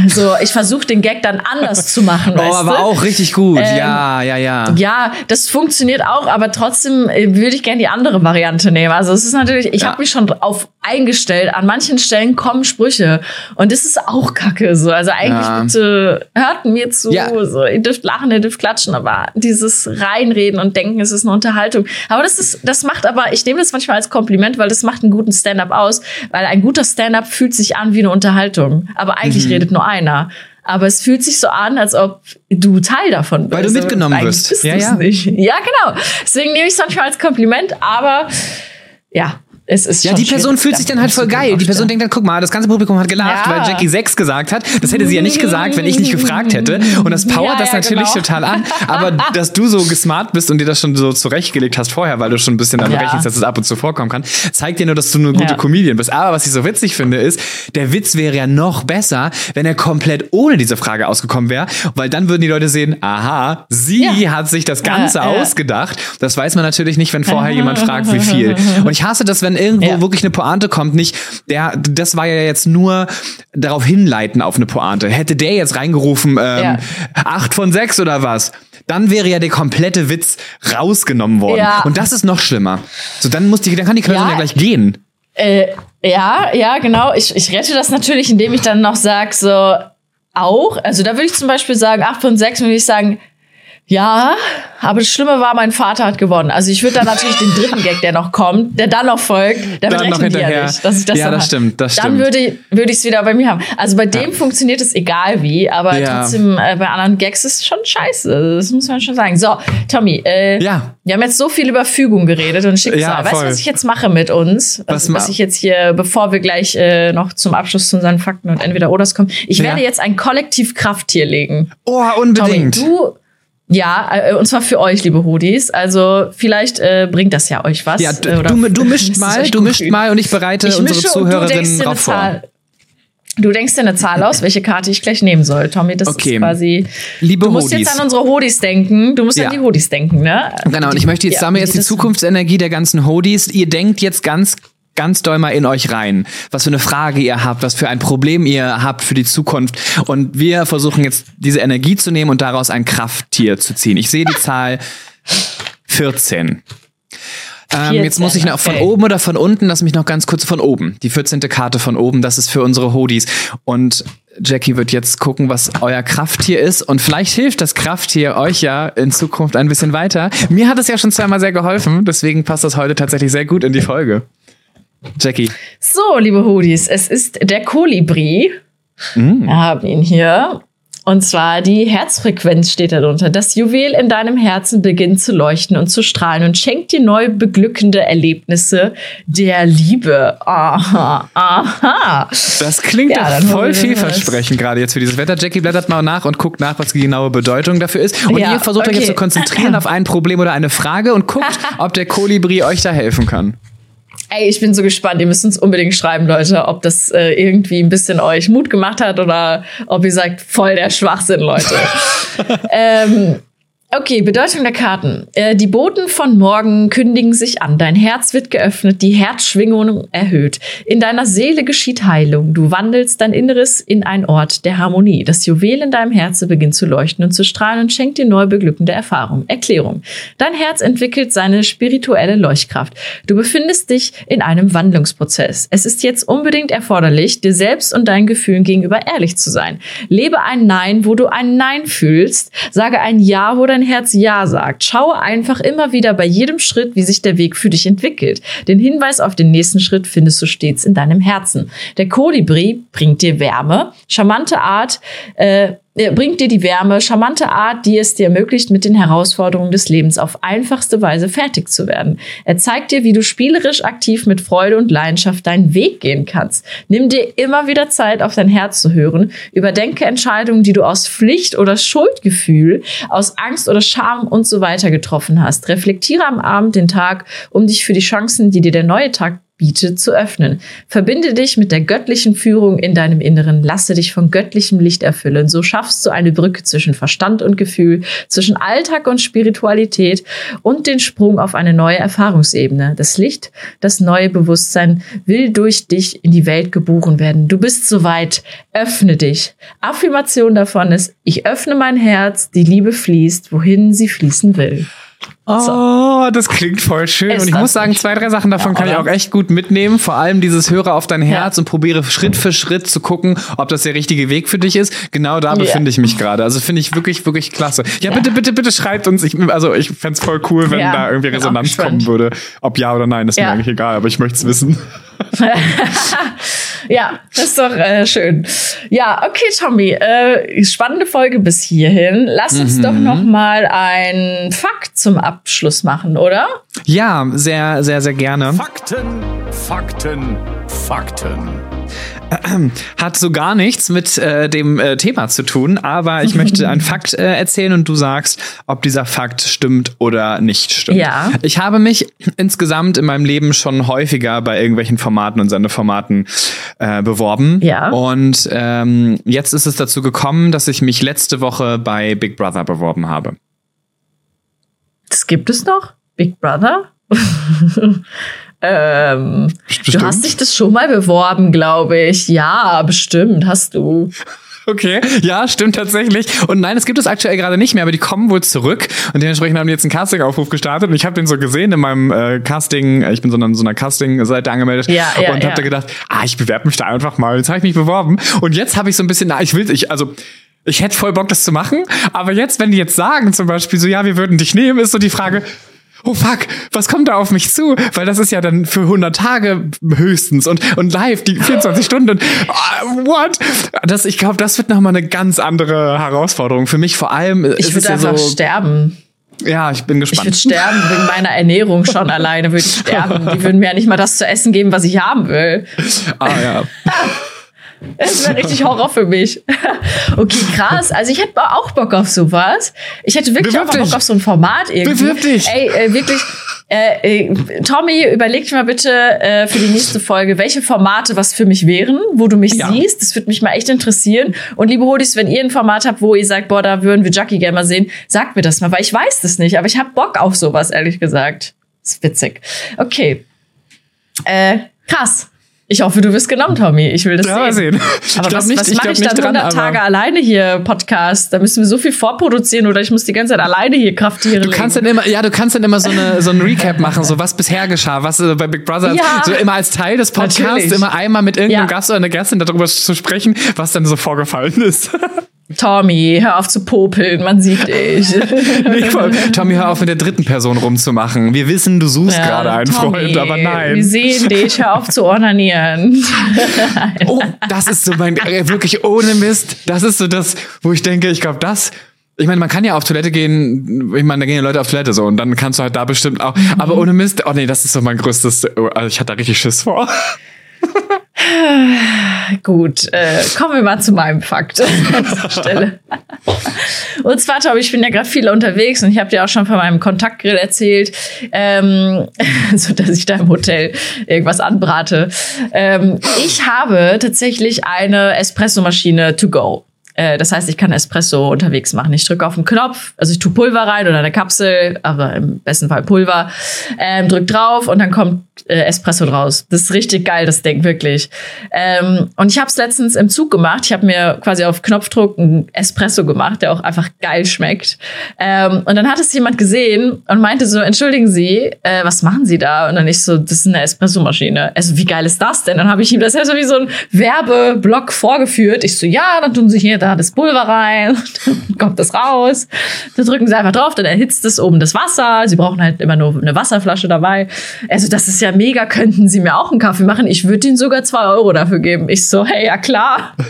So, ich versuche den Gag dann anders zu machen. [laughs] Oh, aber du? auch richtig gut. Ähm, ja, ja, ja. Ja, das funktioniert auch, aber trotzdem äh, würde ich gerne die andere Variante nehmen. Also es ist natürlich, ich Ja. habe mich schon drauf eingestellt. An manchen Stellen kommen Sprüche und das ist auch Kacke. So, also eigentlich Ja. bitte hört mir zu. Ja. So, ihr dürft lachen, ihr dürft klatschen, aber dieses reinreden und denken, es ist eine Unterhaltung. Aber das ist, das macht aber, ich nehme das manchmal als Kompliment, weil das macht einen guten Stand-up aus, weil ein guter Stand-up fühlt sich an wie eine Unterhaltung. Aber eigentlich Mhm. redet nur einer. Aber es fühlt sich so an, als ob du Teil davon bist. Weil du mitgenommen Eigentlich wirst. bist Ja, du's ja. nicht. Ja, genau. Deswegen nehme ich es manchmal als Kompliment, aber ja, es ist Ja, die Person fühlt sich dann halt voll geil. Die Person denkt dann, guck mal, das ganze Publikum hat gelacht, Ja. weil Jackie 6 gesagt hat. Das hätte sie ja nicht gesagt, wenn ich nicht gefragt hätte. Und das powert Ja, das ja, natürlich genau. total an. Aber dass du so gesmart bist und dir das schon so zurechtgelegt hast vorher, weil du schon ein bisschen damit rechnest, dass es ab und zu vorkommen kann, zeigt dir nur, dass du eine gute. Comedian bist. Aber was ich so witzig finde, ist, der Witz wäre ja noch besser, wenn er komplett ohne diese Frage ausgekommen wäre, weil dann würden die Leute sehen, aha, sie hat sich das Ganze ausgedacht. Das weiß man natürlich nicht, wenn vorher jemand fragt, wie viel. [laughs] Und ich hasse das, wenn irgendwo Ja. wirklich eine Pointe kommt, nicht der, das war ja jetzt nur darauf hinleiten auf eine Pointe. Hätte der jetzt reingerufen, ähm, acht von sechs oder was, dann wäre ja der komplette Witz rausgenommen worden. Ja. Und das ist noch schlimmer. So, dann muss die, dann kann die Person ja, Ja. gleich gehen. Äh, ja, ja, genau. Ich, ich rette das natürlich, indem ich dann noch sage, so auch. Also da würde ich zum Beispiel sagen, 8 von 6 würde ich sagen, ja, aber das Schlimme war, mein Vater hat gewonnen. Also ich würde dann natürlich den dritten Gag, der noch kommt, der dann noch folgt, damit Dann noch rechnen die ja hinterher. nicht, dass ich das Ja, dann das stimmt, das Dann stimmt. würde, würde ich es wieder bei mir haben. Also bei dem funktioniert es egal wie, aber Ja. trotzdem äh, bei anderen Gags ist es schon scheiße. Das muss man schon sagen. So, Tommy, äh, Ja. wir haben jetzt so viel über Fügung geredet und Schicksal. Ja, weißt du, voll. was ich jetzt mache mit uns? Was Also, was ich jetzt hier, bevor wir gleich äh, noch zum Abschluss zu unseren Fakten und entweder Oders kommen, ich Ja. werde jetzt ein Kollektiv Krafttier legen. Oh, Tommy, unbedingt. du, ja, äh, und zwar für euch, liebe Hoodies. Also vielleicht äh, bringt das ja euch was. ja, äh, du, oder du, du mischt [laughs] mal, du mischt mal und ich bereite Ich unsere Zuhörerinnen dir eine drauf vor. Zahl. Du denkst dir eine Zahl aus, welche Karte ich gleich nehmen soll, Tommy. Das Okay. ist quasi. Liebe du musst Hodis. jetzt an unsere Hodis denken. Du musst Ja. an die Hodis denken, ne? Genau, und ich möchte jetzt Ja, sagen, jetzt die Zukunftsenergie der ganzen Hodis. Ihr denkt jetzt ganz, ganz doll mal in euch rein, was für eine Frage ihr habt, was für ein Problem ihr habt für die Zukunft. Und wir versuchen jetzt diese Energie zu nehmen und daraus ein Krafttier zu ziehen. Ich sehe die Zahl 14. Ähm, jetzt 14, muss ich noch von okay. oben oder von unten, lass mich noch ganz kurz von oben. Die 14. Karte von oben, das ist für unsere Hodis. Und Jackie wird jetzt gucken, was euer Krafttier ist. Und vielleicht hilft das Krafttier euch ja in Zukunft ein bisschen weiter. Mir hat es ja schon zweimal sehr geholfen, deswegen passt das heute tatsächlich sehr gut in die Folge. Jackie. So, liebe Hoodies, es ist der Kolibri. Mm. Wir haben ihn hier. Und zwar die Herzfrequenz steht darunter. Das Juwel in deinem Herzen beginnt zu leuchten und zu strahlen und schenkt dir neu beglückende Erlebnisse der Liebe. Aha, aha. Das klingt Ja, doch voll vielversprechend gerade jetzt für dieses Wetter. Jackie blättert mal nach und guckt nach, was die genaue Bedeutung dafür ist. Und Ja, ihr versucht euch okay. jetzt zu konzentrieren auf ein Problem oder eine Frage und guckt, [laughs] ob der Kolibri euch da helfen kann. Ey, ich bin so gespannt. Ihr müsst uns unbedingt schreiben, Leute, ob das äh, irgendwie ein bisschen euch Mut gemacht hat oder ob ihr sagt, voll der Schwachsinn, Leute. [laughs] ähm, okay, Bedeutung der Karten. Äh, die Boten von morgen kündigen sich an. Dein Herz wird geöffnet, die Herzschwingung erhöht. In deiner Seele geschieht Heilung. Du wandelst dein Inneres in einen Ort der Harmonie. Das Juwel in deinem Herzen beginnt zu leuchten und zu strahlen und schenkt dir neu beglückende Erfahrung. Erklärung. Dein Herz entwickelt seine spirituelle Leuchtkraft. Du befindest dich in einem Wandlungsprozess. Es ist jetzt unbedingt erforderlich, dir selbst und deinen Gefühlen gegenüber ehrlich zu sein. Lebe ein Nein, wo du ein Nein fühlst. Sage ein Ja, wo dein Herz Ja sagt. Schaue einfach immer wieder bei jedem Schritt, wie sich der Weg für dich entwickelt. Den Hinweis auf den nächsten Schritt findest du stets in deinem Herzen. Der Kolibri bringt dir Wärme, charmante Art, äh, bringt dir die Wärme, charmante Art, die es dir ermöglicht, mit den Herausforderungen des Lebens auf einfachste Weise fertig zu werden. Er zeigt dir, wie du spielerisch aktiv mit Freude und Leidenschaft deinen Weg gehen kannst. Nimm dir immer wieder Zeit, auf dein Herz zu hören. Überdenke Entscheidungen, die du aus Pflicht oder Schuldgefühl, aus Angst oder Scham und so weiter getroffen hast. Reflektiere am Abend den Tag, um dich für die Chancen, die dir der neue Tag bietet, zu öffnen. Verbinde dich mit der göttlichen Führung in deinem Inneren. Lasse dich von göttlichem Licht erfüllen. So schaffst du eine Brücke zwischen Verstand und Gefühl, zwischen Alltag und Spiritualität und den Sprung auf eine neue Erfahrungsebene. Das Licht, das neue Bewusstsein will durch dich in die Welt geboren werden. Du bist soweit. Öffne dich. Affirmation davon ist, ich öffne mein Herz, die Liebe fließt, wohin sie fließen will. Oh, das klingt voll schön. Ist und ich muss sagen, zwei, drei Sachen davon Ja, kann ich auch echt gut mitnehmen. Vor allem dieses Höre auf dein Herz Ja. und probiere Schritt für Schritt zu gucken, ob das der richtige Weg für dich ist. Genau da befinde ich mich gerade. Also finde ich wirklich, wirklich klasse. Ja, bitte, bitte, bitte schreibt uns. Ich, also ich fänd's voll cool, wenn Ja, da irgendwie Resonanz kommen würde. Ob ja oder nein, ist mir Ja. eigentlich egal, aber ich möchte es wissen. [laughs] Ja, das ist doch äh, schön. Ja, okay, Tommy. Äh, spannende Folge bis hierhin. Lass uns Mhm. doch noch mal einen Fakt zum Abschluss machen, oder? Ja, sehr, sehr, sehr gerne. Fakten, Fakten, Fakten. [clears throat] Hat so gar nichts mit äh, dem äh, Thema zu tun, aber ich möchte einen [laughs] Fakt äh, erzählen und du sagst, ob dieser Fakt stimmt oder nicht stimmt. Ja. Ich habe mich insgesamt in meinem Leben schon häufiger bei irgendwelchen Formaten und Sendeformaten äh, beworben. Ja. Und ähm, jetzt ist es dazu gekommen, dass ich mich letzte Woche bei Big Brother beworben habe. Das gibt es noch? Big Brother? [laughs] ähm, du hast dich das schon mal beworben, glaube ich. Ja, bestimmt hast du. Okay, ja, stimmt tatsächlich. Und nein, es gibt es aktuell gerade nicht mehr, aber die kommen wohl zurück. Und dementsprechend haben die jetzt einen Casting-Aufruf gestartet. Und ich habe den so gesehen in meinem äh, Casting, äh, ich bin so in so einer Casting-Seite angemeldet Ja, ja, und ja. habe da gedacht, ah, ich bewerbe mich da einfach mal. Jetzt habe ich mich beworben. Und jetzt habe ich so ein bisschen, na, ich will, ich, also ich hätte voll Bock, das zu machen. Aber jetzt, wenn die jetzt sagen, zum Beispiel so, ja, wir würden dich nehmen, ist so die Frage, oh fuck, was kommt da auf mich zu? Weil das ist ja dann für 100 Tage höchstens und, und live, die 24 Stunden. Und, ah, what? Das, ich glaube, das wird nochmal eine ganz andere Herausforderung für mich. Vor allem Ich ist es würde ja einfach so, sterben. ja, ich bin Ich würde gespannt. sterben wegen meiner Ernährung schon [laughs] alleine würde ich sterben. Die würden mir ja nicht mal das zu essen geben, was ich haben will. ah, ja. [laughs] Das wäre richtig Horror für mich. [laughs] Okay, krass. Also ich hätte auch Bock auf sowas. Ich hätte wirklich Bewirb auch dich. Bock auf so ein Format irgendwie. Bewirb dich. Ey, äh, wirklich. Äh, äh, Tommy, überleg dir mal bitte äh, für die nächste Folge, welche Formate was für mich wären, wo du mich Ja. siehst. Das würde mich mal echt interessieren. Und liebe Hodis, wenn ihr ein Format habt, wo ihr sagt, boah, da würden wir Jackie gerne mal sehen, sagt mir das mal, weil ich weiß das nicht, aber ich habe Bock auf sowas, ehrlich gesagt. Das ist witzig. Okay. Äh, krass. Ich hoffe, du wirst genommen, Tommy. Ich will das Ja, mal sehen. sehen. Ich Aber glaub was, nicht- was ich mache ich dann dran, 100 aber- Tage alleine hier Podcast? Da müssen wir so viel vorproduzieren oder ich muss die ganze Zeit alleine hier Krafttiere Du kannst legen. dann immer, ja, du kannst dann immer so eine so ein Recap machen, so was bisher geschah, was äh, bei Big Brother, Ja. so immer als Teil des Podcasts, Natürlich. immer einmal mit irgendeinem Ja. Gast oder einer Gästin darüber zu sprechen, was dann so vorgefallen ist. [laughs] Tommy, hör auf zu popeln, man sieht dich. [laughs] Tommy, hör auf mit der dritten Person rumzumachen. Wir wissen, du suchst Ja, gerade einen Tommy, Freund, aber Wir nein. sehen dich, hör auf zu ornanieren. [laughs] Oh, das ist so mein, äh, wirklich ohne Mist. Das ist so das, wo ich denke, ich glaube, das. Ich meine, man kann ja auf Toilette gehen, ich meine, da gehen ja Leute auf Toilette so und dann kannst du halt da bestimmt auch, Mhm. aber ohne Mist, oh nee, das ist so mein größtes, oh, also ich hatte da richtig Schiss vor. [laughs] [sighs] Gut, äh, kommen wir mal zu meinem Fakt an dieser [laughs] Stelle. Und zwar, Tom, ich bin ja gerade viel unterwegs und ich habe dir auch schon von meinem Kontaktgrill erzählt, ähm, [laughs] so dass ich da im Hotel irgendwas anbrate. Ähm, ich habe tatsächlich eine Espressomaschine to go. Äh, Das heißt, ich kann Espresso unterwegs machen. Ich drücke auf den Knopf, also ich tue Pulver rein oder eine Kapsel, aber im besten Fall Pulver, ähm, drück drauf und dann kommt äh, Espresso draus. Das ist richtig geil, das Ding, wirklich. Ähm, und ich habe es letztens im Zug gemacht. Ich habe mir quasi auf Knopfdruck einen Espresso gemacht, der auch einfach geil schmeckt. Ähm, und dann hat es jemand gesehen und meinte so, entschuldigen Sie, äh, was machen Sie da? Und dann ich so, das ist eine Espressomaschine. Also wie geil ist das denn? Dann habe ich ihm das ja so wie so ein Werbeblock vorgeführt. Ich so, ja, dann tun Sie hier da das Pulver rein, [laughs] dann kommt das raus. Dann drücken Sie einfach drauf, dann erhitzt es oben das Wasser. Sie brauchen halt immer nur eine Wasserflasche dabei. Also das ist ja mega, könnten Sie mir auch einen Kaffee machen? Ich würde Ihnen sogar zwei Euro dafür geben. Ich so, hey, ja klar. [laughs]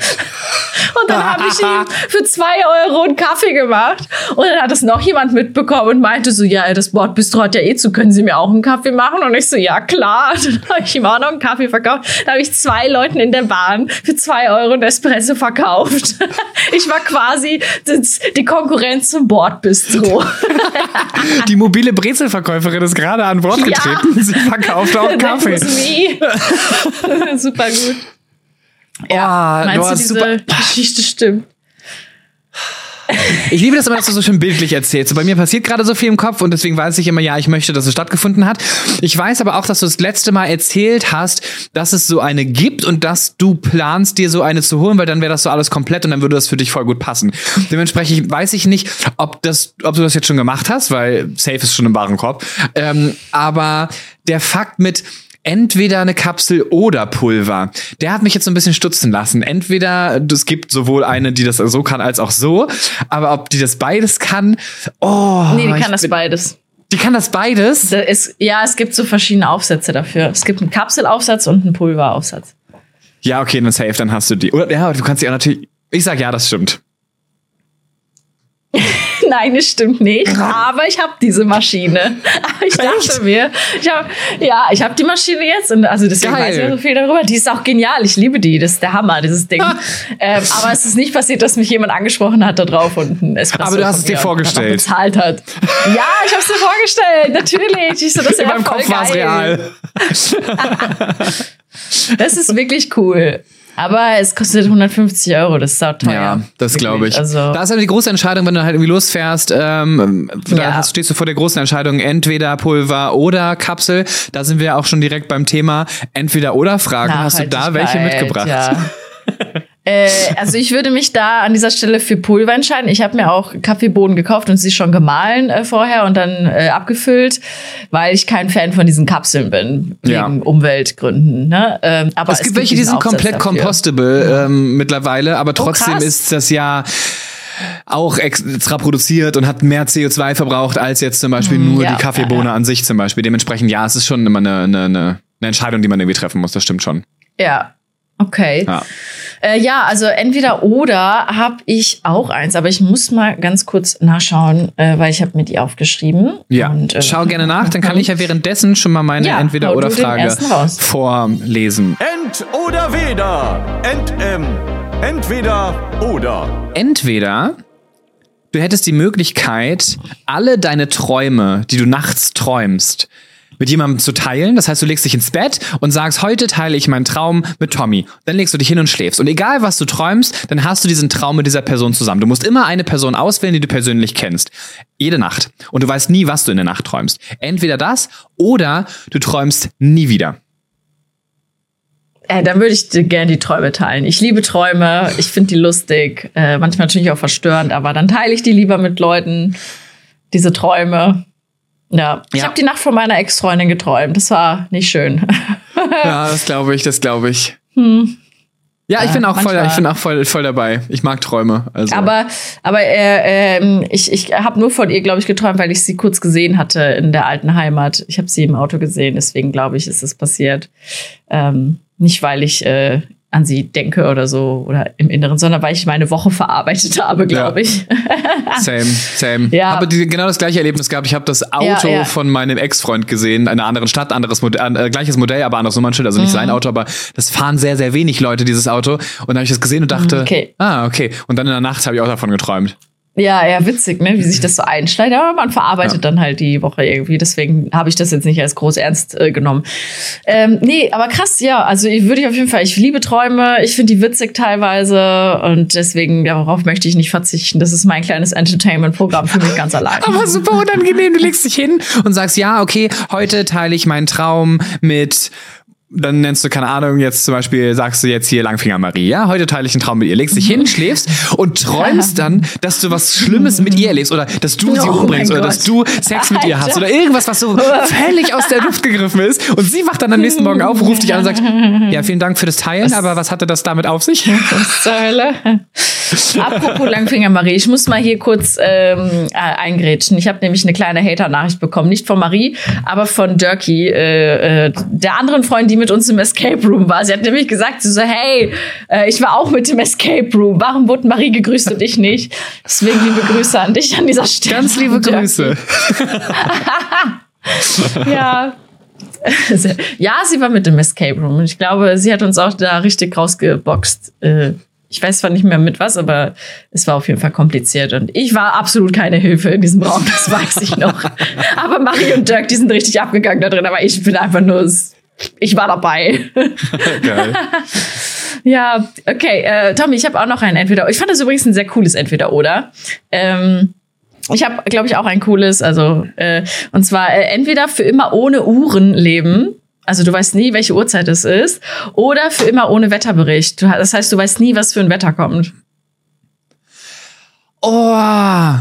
Und dann habe ich ihm für zwei Euro einen Kaffee gemacht. Und dann hat es noch jemand mitbekommen und meinte so, ja, das Bordbistro hat ja eh zu, können Sie mir auch einen Kaffee machen? Und ich so, ja, klar. [laughs] Dann habe ich ihm auch noch einen Kaffee verkauft. Da habe ich zwei Leuten in der Bahn für zwei Euro einen Espresso verkauft. [laughs] Ich war quasi das, die Konkurrenz zum Bordbistro. Die mobile Brezelverkäuferin ist gerade an Bord Ja. getreten. Sie verkauft auch [laughs] That Kaffee. [laughs] [laughs] Super gut. Ja, Oh, meinst du diese super- Geschichte stimmt? Ich liebe das immer, dass du so schön bildlich erzählst. Bei mir passiert gerade so viel im Kopf und deswegen weiß ich immer, ja, ich möchte, dass es stattgefunden hat. Ich weiß aber auch, dass du das letzte Mal erzählt hast, dass es so eine gibt und dass du planst, dir so eine zu holen, weil dann wäre das so alles komplett und dann würde das für dich voll gut passen. Dementsprechend weiß ich nicht, ob das, ob du das jetzt schon gemacht hast, weil safe ist schon im Warenkorb. Ähm, aber der Fakt mit entweder eine Kapsel oder Pulver. Der hat mich jetzt so ein bisschen stutzen lassen. Entweder es gibt sowohl eine, die das so kann, als auch so, aber ob die das beides kann, oh. Nee, die kann das beides. Die kann das beides? Da ist, ja, es gibt so verschiedene Aufsätze dafür. Es gibt einen Kapselaufsatz und einen Pulveraufsatz. Ja, okay, dann safe, dann hast du die. Oder ja, du kannst die auch natürlich. Ich sag ja, das stimmt. [laughs] Nein, es stimmt nicht. Aber ich habe diese Maschine. Ich dachte mir, ich hab, ja, ich habe die Maschine jetzt und also deswegen Geil. weiß ich so viel darüber. Die ist auch genial. Ich liebe die. Das ist der Hammer, dieses Ding. ähm, aber es ist nicht passiert, dass mich jemand angesprochen hat da drauf und ein Espresso Aber du hast es dir vorgestellt. bezahlt hat. Ja, ich habe es mir vorgestellt. Natürlich. Ich so, das ist [laughs] In ja meinem Kopf war es real. [laughs] Das ist wirklich cool. Aber es kostet 150 Euro, das ist sau teuer. Ja, das glaube ich. Also, da ist halt die große Entscheidung, wenn du halt irgendwie losfährst, ähm, da hast, stehst du vor der großen Entscheidung, entweder Pulver oder Kapsel. Da sind wir auch schon direkt beim Thema entweder oder Fragen. Hast du da welche mitgebracht? Ja. [laughs] äh, also ich würde mich da an dieser Stelle für Pulver entscheiden. Ich habe mir auch Kaffeebohnen gekauft und sie schon gemahlen äh, vorher und dann äh, abgefüllt, weil ich kein Fan von diesen Kapseln bin, wegen Ja. Umweltgründen. Ne? Ähm, aber Es gibt welche, die sind Aufsatz komplett dafür. compostable ähm, mittlerweile, aber trotzdem krass. ist das ja auch extra produziert und hat mehr CO2 verbraucht als jetzt zum Beispiel nur Hm, ja, die Kaffeebohne ja, an sich zum Beispiel. Dementsprechend, ja, es ist schon immer eine, eine, eine Entscheidung, die man irgendwie treffen muss, das stimmt schon. Ja. Okay. Ja. Äh, ja, also entweder oder habe ich auch eins, aber ich muss mal ganz kurz nachschauen, äh, weil ich habe mir die aufgeschrieben. Ja, Und, äh, schau gerne nach, dann kann ich ja währenddessen schon mal meine Ja, Entweder-Oder-Frage ersten raus. vorlesen. Ent oder weder. Ent, ähm, entweder oder. Entweder du hättest die Möglichkeit, alle deine Träume, die du nachts träumst, mit jemandem zu teilen. Das heißt, du legst dich ins Bett und sagst, heute teile ich meinen Traum mit Tommy. Dann legst du dich hin und schläfst. Und egal, was du träumst, dann hast du diesen Traum mit dieser Person zusammen. Du musst immer eine Person auswählen, die du persönlich kennst. Jede Nacht. Und du weißt nie, was du in der Nacht träumst. Entweder das oder du träumst nie wieder. Äh, dann würde ich dir gerne die Träume teilen. Ich liebe Träume, ich finde die lustig, äh, manchmal natürlich auch verstörend, aber dann teile ich die lieber mit Leuten, diese Träume. Ja, ich Ja. habe die Nacht von meiner Ex-Freundin geträumt. Das war nicht schön. [laughs] Ja, das glaube ich, das glaube ich. Ja, ich Äh, bin auch voll, ich bin auch voll, voll dabei. Ich mag Träume. Also. Aber, aber äh, ähm, ich, ich habe nur von ihr, glaube ich, geträumt, weil ich sie kurz gesehen hatte in der alten Heimat. Ich habe sie im Auto gesehen, deswegen glaube ich, ist es passiert. Ähm, nicht, weil ich äh, an sie denke oder so oder im Inneren, sondern weil ich meine Woche verarbeitet habe, glaube Ja. ich. [laughs] Same, same. Ja. Aber die, genau das gleiche Erlebnis gehabt. Ich habe das Auto Ja, ja. von meinem Ex-Freund gesehen, in einer anderen Stadt, anderes Modell, äh, gleiches Modell, aber anderes Nummernschild, also nicht Mhm. sein Auto, aber das fahren sehr, sehr wenig Leute, dieses Auto. Und dann habe ich das gesehen und dachte, Mhm, okay. ah, okay. Und dann in der Nacht habe ich auch davon geträumt. Ja, ja, witzig, ne? wie sich das so einschneidet. Aber man verarbeitet Ja. dann halt die Woche irgendwie. Deswegen habe ich das jetzt nicht als groß ernst äh, genommen. Ähm, nee, aber krass, ja. Also ich würde ich auf jeden Fall, ich liebe Träume. Ich finde die witzig teilweise. Und deswegen, darauf möchte ich nicht verzichten. Das ist mein kleines Entertainment-Programm für mich ganz allein. Aber super unangenehm. Du legst dich hin und sagst, ja, okay, heute teile ich meinen Traum mit. Dann nennst du, keine Ahnung, jetzt zum Beispiel sagst du jetzt hier Langfinger Marie, ja, heute teile ich einen Traum mit ihr, legst dich hin, schläfst und träumst dann, dass du was Schlimmes mit ihr erlebst oder dass du sie Oh umbringst oder Gott. dass du Sex mit ihr hast oder irgendwas, was so völlig aus der Luft gegriffen ist und sie wacht dann am nächsten Morgen auf, ruft dich an und sagt, ja, vielen Dank für das Teilen, aber was hatte das damit auf sich? Was zur Hölle? Apropos Langfinger Marie, ich muss mal hier kurz ähm, äh, eingrätschen. Ich habe nämlich eine kleine Hater-Nachricht bekommen. Nicht von Marie, aber von Dirky, äh, äh, der anderen Freundin, die mit uns im Escape Room war. Sie hat nämlich gesagt, sie so, hey, äh, ich war auch mit dem Escape Room. Warum wurde Marie gegrüßt und ich nicht? Deswegen liebe Grüße an dich an dieser Stelle. Ganz liebe. Grüße. [laughs] Ja. Ja, sie war mit dem Escape Room. Und ich glaube, sie hat uns auch da richtig rausgeboxt. Äh, Ich weiß zwar nicht mehr mit was, aber es war auf jeden Fall kompliziert. Und ich war absolut keine Hilfe in diesem Raum, das weiß ich noch. [laughs] aber Marie und Dirk, die sind richtig abgegangen da drin. Aber ich bin einfach nur, ich war dabei. [laughs] Geil. [laughs] Ja, okay. Äh, Tommy, ich habe auch noch ein Entweder. Ich fand das übrigens ein sehr cooles Entweder-Oder. Ähm, ich habe, glaube ich, auch ein cooles, also äh, und zwar äh, entweder für immer ohne Uhren leben. Also du weißt nie, welche Uhrzeit es ist, oder für immer ohne Wetterbericht. Du, das heißt, du weißt nie, was für ein Wetter kommt. Oh.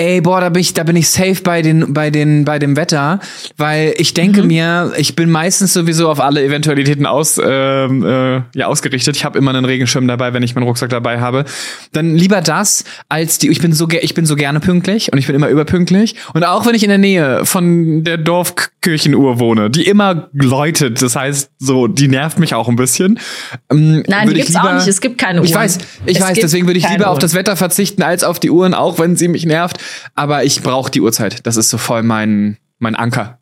Ey, boah, da bin ich, da bin ich safe bei den, bei den, bei dem Wetter, weil ich denke mir, ich bin meistens sowieso auf alle Eventualitäten aus, ähm, äh, ja, ausgerichtet. Ich habe immer einen Regenschirm dabei, wenn ich meinen Rucksack dabei habe. Dann lieber das als die. Ich bin so, ich bin so gerne pünktlich und ich bin immer überpünktlich. Und auch wenn ich in der Nähe von der Dorfkirchenuhr wohne, die immer läutet, das heißt, so, die nervt mich auch ein bisschen. Ähm, Nein, die gibt's auch lieber- nicht. Es gibt keine Uhren. Ich weiß, ich Es weiß. Deswegen würde ich lieber auf Uhren. das Wetter verzichten als auf die Uhren, auch wenn sie mich nervt. Aber ich brauche die Uhrzeit. Das ist so voll mein, mein Anker.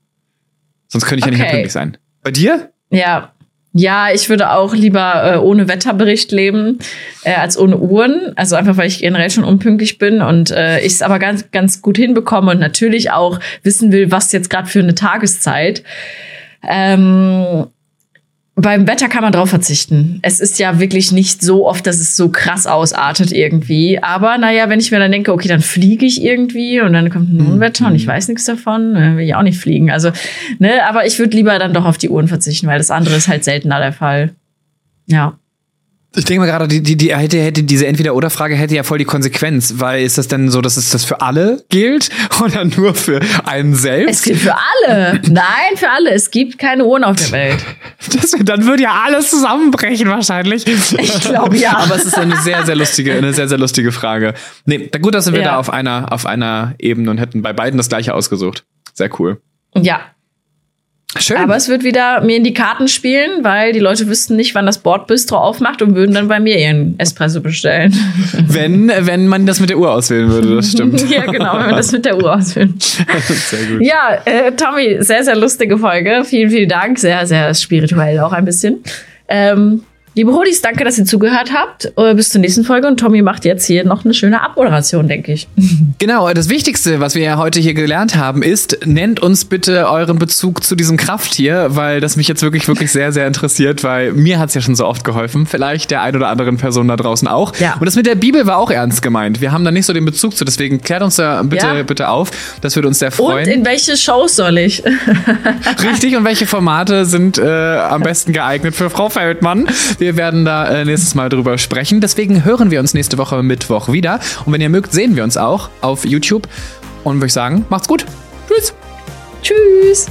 Sonst könnte ich ja nicht mehr Okay. pünktlich sein. Bei dir? Ja. Ja, ich würde auch lieber äh, ohne Wetterbericht leben äh, als ohne Uhren. Also einfach, weil ich generell schon unpünktlich bin und äh, ich es aber ganz, ganz gut hinbekomme und natürlich auch wissen will, was jetzt gerade für eine Tageszeit. Ähm, beim Wetter kann man drauf verzichten. Es ist ja wirklich nicht so oft, dass es so krass ausartet irgendwie. Aber naja, wenn ich mir dann denke, okay, dann fliege ich irgendwie und dann kommt ein Unwetter und ich weiß nichts davon, dann will ich auch nicht fliegen. Also, ne, aber ich würde lieber dann doch auf die Uhren verzichten, weil das andere ist halt seltener der Fall. Ja. Ich denke mal gerade, die, die, die hätte, hätte diese Entweder-Oder-Frage hätte ja voll die Konsequenz, weil ist das denn so, dass es das für alle gilt [laughs] oder nur für einen Es selbst? gilt für alle. Nein, für alle. Es gibt keine Uhren auf der Welt. [laughs] Das, dann würde ja alles zusammenbrechen wahrscheinlich. Ich glaube ja. Aber es ist eine sehr, sehr lustige, eine sehr, sehr lustige Frage. Nee, gut, dass wir Ja. da auf einer, auf einer Ebene und hätten bei beiden das gleiche ausgesucht. Sehr cool. Ja, Schön. aber es wird wieder mir in die Karten spielen, weil die Leute wüssten nicht, wann das Bordbistro aufmacht und würden dann bei mir ihren Espresso bestellen. [laughs] wenn, wenn man das mit der Uhr auswählen würde, das stimmt. [laughs] ja, genau, wenn wir das mit der Uhr ausführen. [laughs] sehr gut. Ja, äh, Tommy, sehr, sehr lustige Folge. Vielen, vielen Dank. Sehr, sehr spirituell auch ein bisschen. Ähm, liebe Hodis, danke, dass ihr zugehört habt. Äh, bis zur nächsten Folge. Und Tommy macht jetzt hier noch eine schöne Abmoderation, denke ich. [laughs] Genau, das Wichtigste, was wir ja heute hier gelernt haben, ist, nennt uns bitte euren Bezug zu diesem Krafttier, weil das mich jetzt wirklich, wirklich sehr, sehr interessiert, weil mir hat's ja schon so oft geholfen. Vielleicht der ein oder anderen Person da draußen auch. Ja. Und das mit der Bibel war auch ernst gemeint. Wir haben da nicht so den Bezug zu, deswegen klärt uns da bitte, Ja. bitte auf. Das würde uns sehr Und freuen. in welche Shows soll ich? Richtig, und welche Formate sind äh, am besten geeignet für Frau Feldmann? Wir [laughs] werden da äh, nächstes Mal drüber sprechen. Deswegen hören wir uns nächste Woche Mittwoch wieder. Und wenn ihr mögt, sehen wir uns auch auf YouTube. Und würde ich sagen, macht's gut. Tschüss. Tschüss.